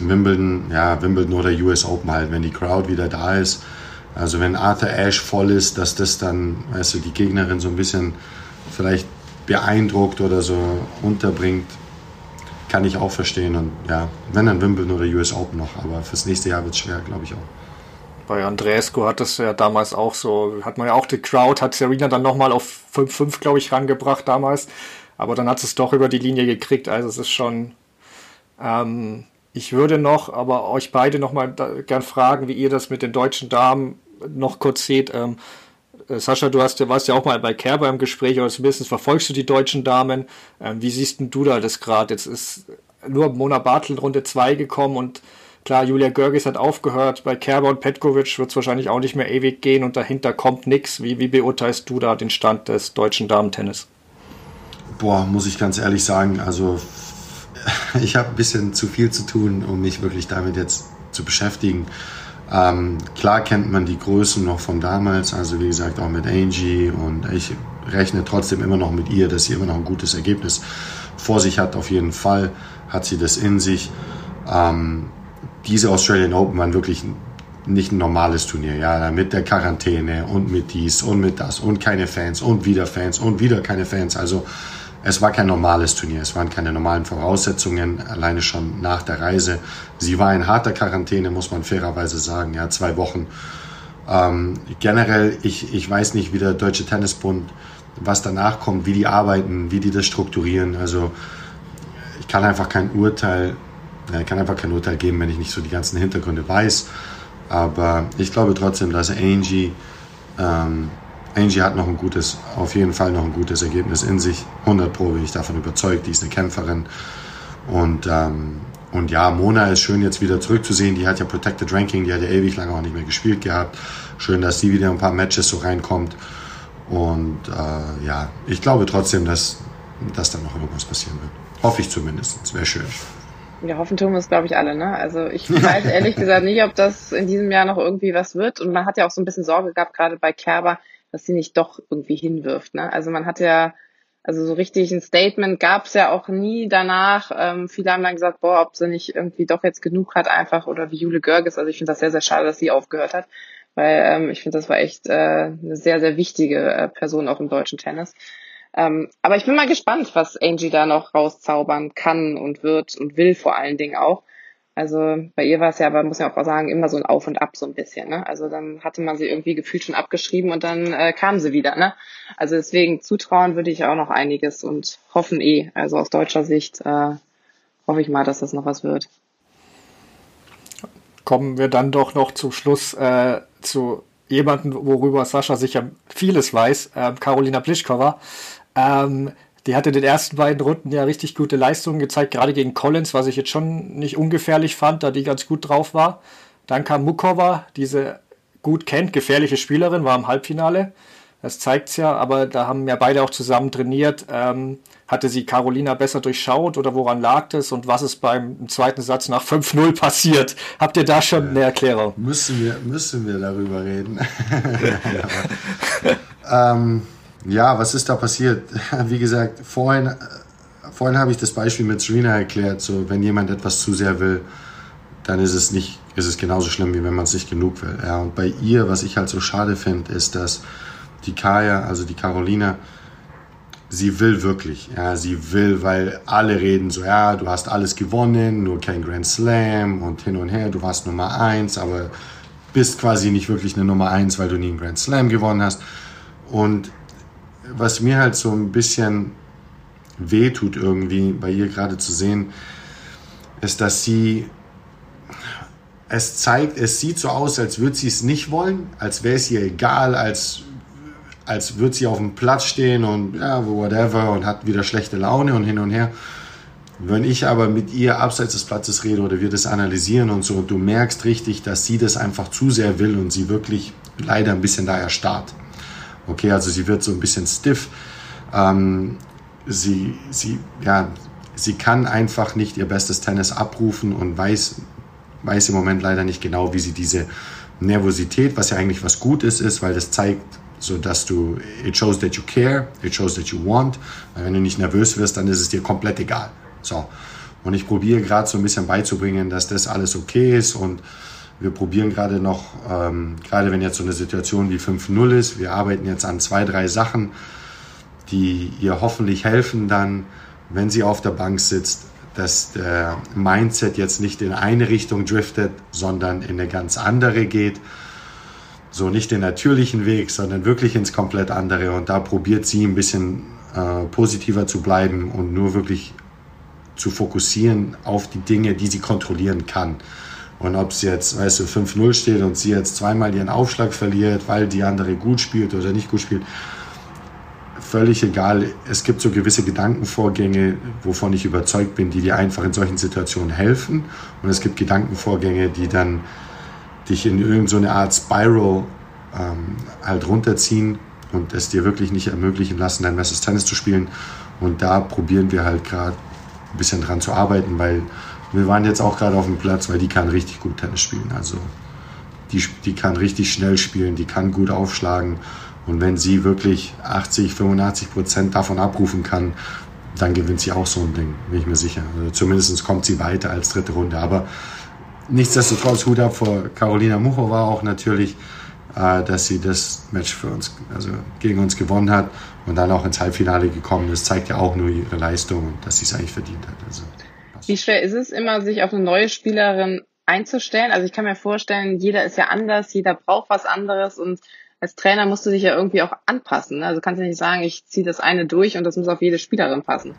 Wimbledon, ja, Wimbledon oder US Open halt, wenn die Crowd wieder da ist. Also wenn Arthur Ashe voll ist, dass das dann, weißt du, die Gegnerin so ein bisschen vielleicht beeindruckt oder so unterbringt kann ich auch verstehen. Und ja, wenn dann Wimbledon oder US Open noch, aber fürs nächste Jahr wird es schwer, glaube ich auch. Bei Andreescu hat das ja damals auch so, hat man ja auch die Crowd, hat Serena dann nochmal auf 5-5, glaube ich, rangebracht damals. Aber dann hat es doch über die Linie gekriegt. Also es ist schon, ähm, ich würde noch, aber euch beide nochmal gern fragen, wie ihr das mit den deutschen Damen noch kurz seht. Ähm, äh, Sascha, du hast, warst ja auch mal bei Kerber im Gespräch, oder zumindest verfolgst du die deutschen Damen. Ähm, wie siehst du da das gerade? Jetzt ist nur Mona Bartel Runde 2 gekommen und klar, Julia Görges hat aufgehört. Bei Kerber und Petkovic wird es wahrscheinlich auch nicht mehr ewig gehen und dahinter kommt nichts. Wie, wie beurteilst du da den Stand des deutschen Damentennis? Boah, muss ich ganz ehrlich sagen, also ich habe ein bisschen zu viel zu tun, um mich wirklich damit jetzt zu beschäftigen. Ähm, klar kennt man die Größen noch von damals, also wie gesagt auch mit Angie und ich rechne trotzdem immer noch mit ihr, dass sie immer noch ein gutes Ergebnis vor sich hat. Auf jeden Fall hat sie das in sich. Ähm, diese Australian Open waren wirklich nicht ein normales Turnier, ja, mit der Quarantäne und mit dies und mit das und keine Fans und wieder Fans und wieder keine Fans. Also es war kein normales Turnier, es waren keine normalen Voraussetzungen, alleine schon nach der Reise. Sie war in harter Quarantäne, muss man fairerweise sagen, ja, zwei Wochen. Ähm, generell, ich, ich weiß nicht, wie der Deutsche Tennisbund, was danach kommt, wie die arbeiten, wie die das strukturieren. Also ich kann einfach kein Urteil, ich kann einfach kein Urteil geben, wenn ich nicht so die ganzen Hintergründe weiß. Aber ich glaube trotzdem, dass Angie ähm, Angie hat noch ein gutes, auf jeden Fall noch ein gutes Ergebnis in sich. 100 Pro bin ich davon überzeugt. Die ist eine Kämpferin. Und, ähm, und ja, Mona ist schön jetzt wieder zurückzusehen. Die hat ja Protected Ranking, die hat ja ewig lange auch nicht mehr gespielt gehabt. Schön, dass sie wieder ein paar Matches so reinkommt. Und äh, ja, ich glaube trotzdem, dass, dass da noch irgendwas passieren wird. Hoffe ich zumindest. Wäre schön. Ja, hoffen tun wir es, glaube ich, alle. Ne? Also ich weiß ehrlich gesagt nicht, ob das in diesem Jahr noch irgendwie was wird. Und man hat ja auch so ein bisschen Sorge gehabt, gerade bei Kerber, dass sie nicht doch irgendwie hinwirft. Ne? Also man hat ja, also so richtig ein Statement gab es ja auch nie danach. Ähm, viele haben dann gesagt, boah, ob sie nicht irgendwie doch jetzt genug hat einfach oder wie Jule Görges. Also ich finde das sehr, sehr schade, dass sie aufgehört hat, weil ähm, ich finde, das war echt äh, eine sehr, sehr wichtige äh, Person auch im deutschen Tennis. Ähm, aber ich bin mal gespannt, was Angie da noch rauszaubern kann und wird und will vor allen Dingen auch. Also bei ihr war es ja, aber muss ja auch sagen, immer so ein Auf und Ab so ein bisschen. Ne? Also dann hatte man sie irgendwie gefühlt schon abgeschrieben und dann äh, kam sie wieder. Ne? Also deswegen zutrauen würde ich auch noch einiges und hoffen eh. Also aus deutscher Sicht äh, hoffe ich mal, dass das noch was wird. Kommen wir dann doch noch zum Schluss äh, zu jemandem, worüber Sascha sicher vieles weiß, äh, Carolina Pliskova. Ähm, die hatte in den ersten beiden Runden ja richtig gute Leistungen gezeigt, gerade gegen Collins, was ich jetzt schon nicht ungefährlich fand, da die ganz gut drauf war. Dann kam Mukova, diese gut kennt, gefährliche Spielerin, war im Halbfinale. Das zeigt's ja, aber da haben ja beide auch zusammen trainiert. Ähm, hatte sie Carolina besser durchschaut oder woran lag das und was ist beim zweiten Satz nach 5-0 passiert? Habt ihr da schon eine Erklärung? Müssen wir, müssen wir darüber reden. ähm, ja, was ist da passiert? Wie gesagt, vorhin, vorhin habe ich das Beispiel mit Serena erklärt. So, wenn jemand etwas zu sehr will, dann ist es nicht, ist es genauso schlimm, wie wenn man es nicht genug will. Ja, und bei ihr, was ich halt so schade finde, ist, dass die Kaya, also die Carolina, sie will wirklich. Ja, sie will, weil alle reden so, ja, du hast alles gewonnen, nur kein Grand Slam und hin und her, du warst Nummer eins, aber bist quasi nicht wirklich eine Nummer eins, weil du nie einen Grand Slam gewonnen hast. Und was mir halt so ein bisschen weh tut irgendwie bei ihr gerade zu sehen, ist, dass sie es zeigt, es sieht so aus, als würde sie es nicht wollen, als wäre es ihr egal, als, als würde sie auf dem Platz stehen und ja, whatever und hat wieder schlechte Laune und hin und her. Wenn ich aber mit ihr abseits des Platzes rede oder wir das analysieren und so, und du merkst richtig, dass sie das einfach zu sehr will und sie wirklich leider ein bisschen da erstarrt. Okay, also sie wird so ein bisschen stiff. Ähm, sie, sie, ja, sie kann einfach nicht ihr bestes Tennis abrufen und weiß, weiß im Moment leider nicht genau, wie sie diese Nervosität, was ja eigentlich was Gutes ist, weil das zeigt, so dass du, it shows that you care, it shows that you want. Weil wenn du nicht nervös wirst, dann ist es dir komplett egal. So. Und ich probiere gerade so ein bisschen beizubringen, dass das alles okay ist und wir probieren gerade noch, ähm, gerade wenn jetzt so eine Situation wie 5.0 ist, wir arbeiten jetzt an zwei, drei Sachen, die ihr hoffentlich helfen dann, wenn sie auf der Bank sitzt, dass der Mindset jetzt nicht in eine Richtung driftet, sondern in eine ganz andere geht. So nicht den natürlichen Weg, sondern wirklich ins komplett andere. Und da probiert sie ein bisschen äh, positiver zu bleiben und nur wirklich zu fokussieren auf die Dinge, die sie kontrollieren kann. Und ob es jetzt, weißt du, 5-0 steht und sie jetzt zweimal ihren Aufschlag verliert, weil die andere gut spielt oder nicht gut spielt, völlig egal. Es gibt so gewisse Gedankenvorgänge, wovon ich überzeugt bin, die dir einfach in solchen Situationen helfen. Und es gibt Gedankenvorgänge, die dann dich in irgendeine Art Spiral ähm, halt runterziehen und es dir wirklich nicht ermöglichen lassen, dein bestes Tennis zu spielen. Und da probieren wir halt gerade ein bisschen dran zu arbeiten, weil wir waren jetzt auch gerade auf dem Platz, weil die kann richtig gut Tennis spielen. Also die, die kann richtig schnell spielen, die kann gut aufschlagen. Und wenn sie wirklich 80, 85 Prozent davon abrufen kann, dann gewinnt sie auch so ein Ding, bin ich mir sicher. Also zumindest kommt sie weiter als dritte Runde. Aber nichtsdestotrotz Hut ab vor Carolina Muchova auch natürlich, äh, dass sie das Match für uns, also gegen uns gewonnen hat und dann auch ins Halbfinale gekommen ist, zeigt ja auch nur ihre Leistung und dass sie es eigentlich verdient hat. Also, Wie schwer ist es immer, sich auf eine neue Spielerin einzustellen? Also ich kann mir vorstellen, jeder ist ja anders, jeder braucht was anderes und als Trainer musst du dich ja irgendwie auch anpassen. Ne? Also kannst du nicht sagen, ich ziehe das eine durch und das muss auf jede Spielerin passen.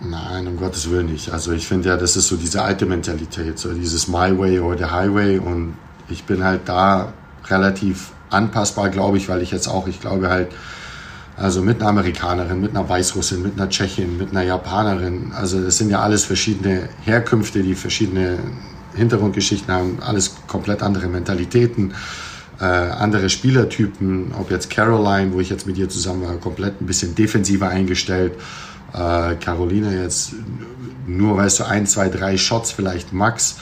Nein, um Gottes Willen nicht. Also ich finde ja, das ist so diese alte Mentalität, so dieses My Way oder the Highway und ich bin halt da relativ anpassbar, glaube ich, weil ich jetzt auch, ich glaube halt, also mit einer Amerikanerin, mit einer Weißrussin, mit einer Tschechin, mit einer Japanerin, also das sind ja alles verschiedene Herkünfte, die verschiedene Hintergrundgeschichten haben, alles komplett andere Mentalitäten, äh, andere Spielertypen, ob jetzt Caroline, wo ich jetzt mit ihr zusammen war, komplett ein bisschen defensiver eingestellt, äh, Caroline jetzt nur, weißt du, ein, zwei, drei Shots vielleicht max,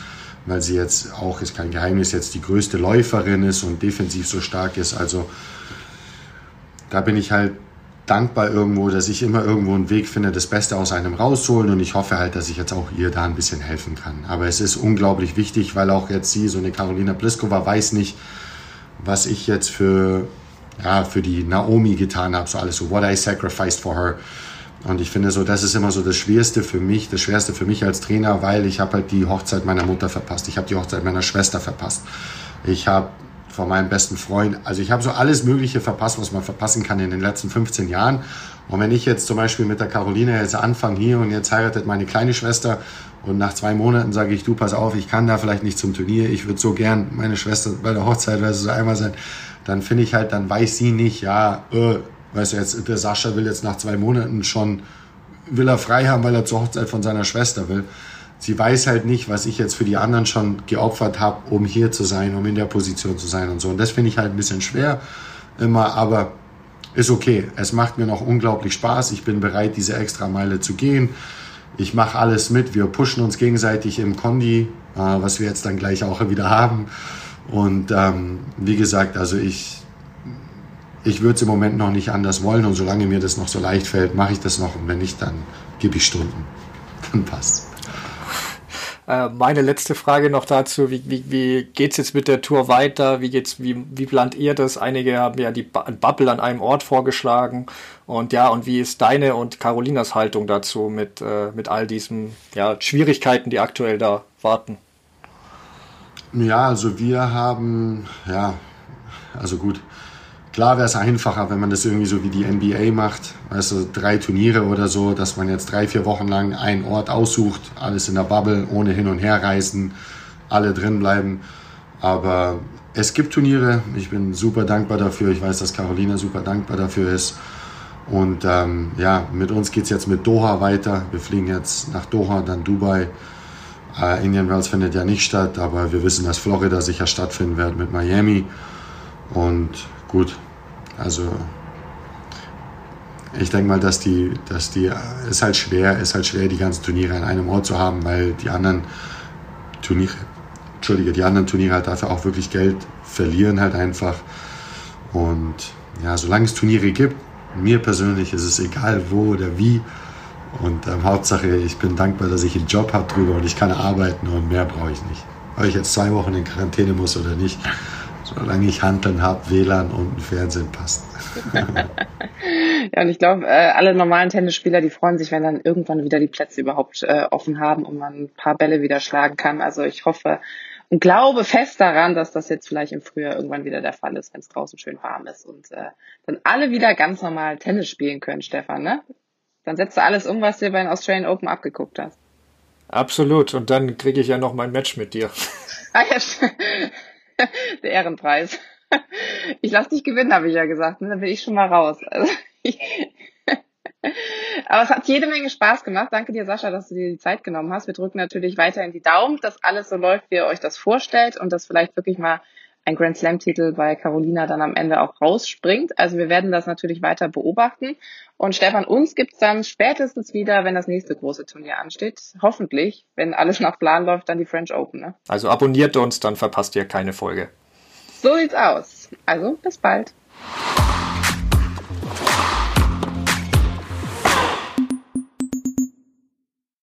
weil sie jetzt auch, ist kein Geheimnis, jetzt die größte Läuferin ist und defensiv so stark ist. Also da bin ich halt dankbar irgendwo, dass ich immer irgendwo einen Weg finde, das Beste aus einem rauszuholen und ich hoffe halt, dass ich jetzt auch ihr da ein bisschen helfen kann. Aber es ist unglaublich wichtig, weil auch jetzt sie, so eine Carolina Pliskova, weiß nicht, was ich jetzt für, ja, für die Naomi getan habe, so alles so, what I sacrificed for her. Und ich finde so, das ist immer so das Schwerste für mich, das Schwerste für mich als Trainer, weil ich habe halt die Hochzeit meiner Mutter verpasst. Ich habe die Hochzeit meiner Schwester verpasst. Ich habe von meinem besten Freund, also ich habe so alles Mögliche verpasst, was man verpassen kann in den letzten 15 Jahren. Und wenn ich jetzt zum Beispiel mit der Caroline jetzt anfange hier und jetzt heiratet meine kleine Schwester und nach zwei Monaten sage ich, du pass auf, ich kann da vielleicht nicht zum Turnier, ich würde so gern meine Schwester bei der Hochzeit, weil so einmal sein, dann finde ich halt, dann weiß sie nicht, ja, äh, Weißt du, jetzt, der Sascha will jetzt nach zwei Monaten schon, will er frei haben, weil er zur Hochzeit von seiner Schwester will. Sie weiß halt nicht, was ich jetzt für die anderen schon geopfert habe, um hier zu sein, um in der Position zu sein und so. Und das finde ich halt ein bisschen schwer immer, aber ist okay. Es macht mir noch unglaublich Spaß. Ich bin bereit, diese extra Meile zu gehen. Ich mache alles mit. Wir pushen uns gegenseitig im Kondi, äh, was wir jetzt dann gleich auch wieder haben. Und ähm, wie gesagt, also ich, ich würde es im Moment noch nicht anders wollen und solange mir das noch so leicht fällt, mache ich das noch und wenn nicht, dann gebe ich Stunden. Dann passt. Äh, meine letzte Frage noch dazu, wie, wie, wie geht es jetzt mit der Tour weiter? Wie, geht's, wie, wie plant ihr das? Einige haben ja die Bubble an einem Ort vorgeschlagen. Und ja, und wie ist deine und Carolinas Haltung dazu mit, äh, mit all diesen ja, Schwierigkeiten, die aktuell da warten? Ja, also wir haben, ja, also gut, Klar wäre es einfacher, wenn man das irgendwie so wie die NBA macht, also drei Turniere oder so, dass man jetzt drei, vier Wochen lang einen Ort aussucht, alles in der Bubble, ohne hin und her reisen, alle drin bleiben. Aber es gibt Turniere, ich bin super dankbar dafür, ich weiß, dass Carolina super dankbar dafür ist. Und ähm, ja, mit uns geht es jetzt mit Doha weiter. Wir fliegen jetzt nach Doha, dann Dubai. Äh, Indian Wells findet ja nicht statt, aber wir wissen, dass Florida sicher stattfinden wird mit Miami. Und gut. Also ich denke mal, dass die, dass die, ist halt schwer, ist halt schwer, die ganzen Turniere an einem Ort zu haben, weil die anderen Turniere, Entschuldige, die anderen Turniere halt dafür auch wirklich Geld verlieren halt einfach. Und ja, solange es Turniere gibt, mir persönlich ist es egal wo oder wie. Und ähm, Hauptsache, ich bin dankbar, dass ich einen Job habe drüber und ich kann arbeiten und mehr brauche ich nicht. Ob ich jetzt zwei Wochen in Quarantäne muss oder nicht, Solange ich Handeln habe, WLAN und ein Fernsehen passt. ja, und ich glaube, äh, alle normalen Tennisspieler, die freuen sich, wenn dann irgendwann wieder die Plätze überhaupt äh, offen haben und man ein paar Bälle wieder schlagen kann. Also ich hoffe und glaube fest daran, dass das jetzt vielleicht im Frühjahr irgendwann wieder der Fall ist, wenn es draußen schön warm ist und äh, dann alle wieder ganz normal Tennis spielen können, Stefan, ne? Dann setzt du alles um, was du bei den Australian Open abgeguckt hast. Absolut. Und dann kriege ich ja noch mein Match mit dir. Ah ja, der Ehrenpreis. Ich lass dich gewinnen, habe ich ja gesagt. Ne? Dann bin ich schon mal raus. Also, aber es hat jede Menge Spaß gemacht. Danke dir, Sascha, dass du dir die Zeit genommen hast. Wir drücken natürlich weiterhin die Daumen, dass alles so läuft, wie ihr euch das vorstellt und dass vielleicht wirklich mal ein Grand Slam-Titel bei Carolina dann am Ende auch rausspringt. Also wir werden das natürlich weiter beobachten. Und Stefan, uns gibt's dann spätestens wieder, wenn das nächste große Turnier ansteht. Hoffentlich, wenn alles nach Plan läuft, dann die French Open. Ne? Also abonniert uns, dann verpasst ihr keine Folge. So sieht's aus. Also bis bald.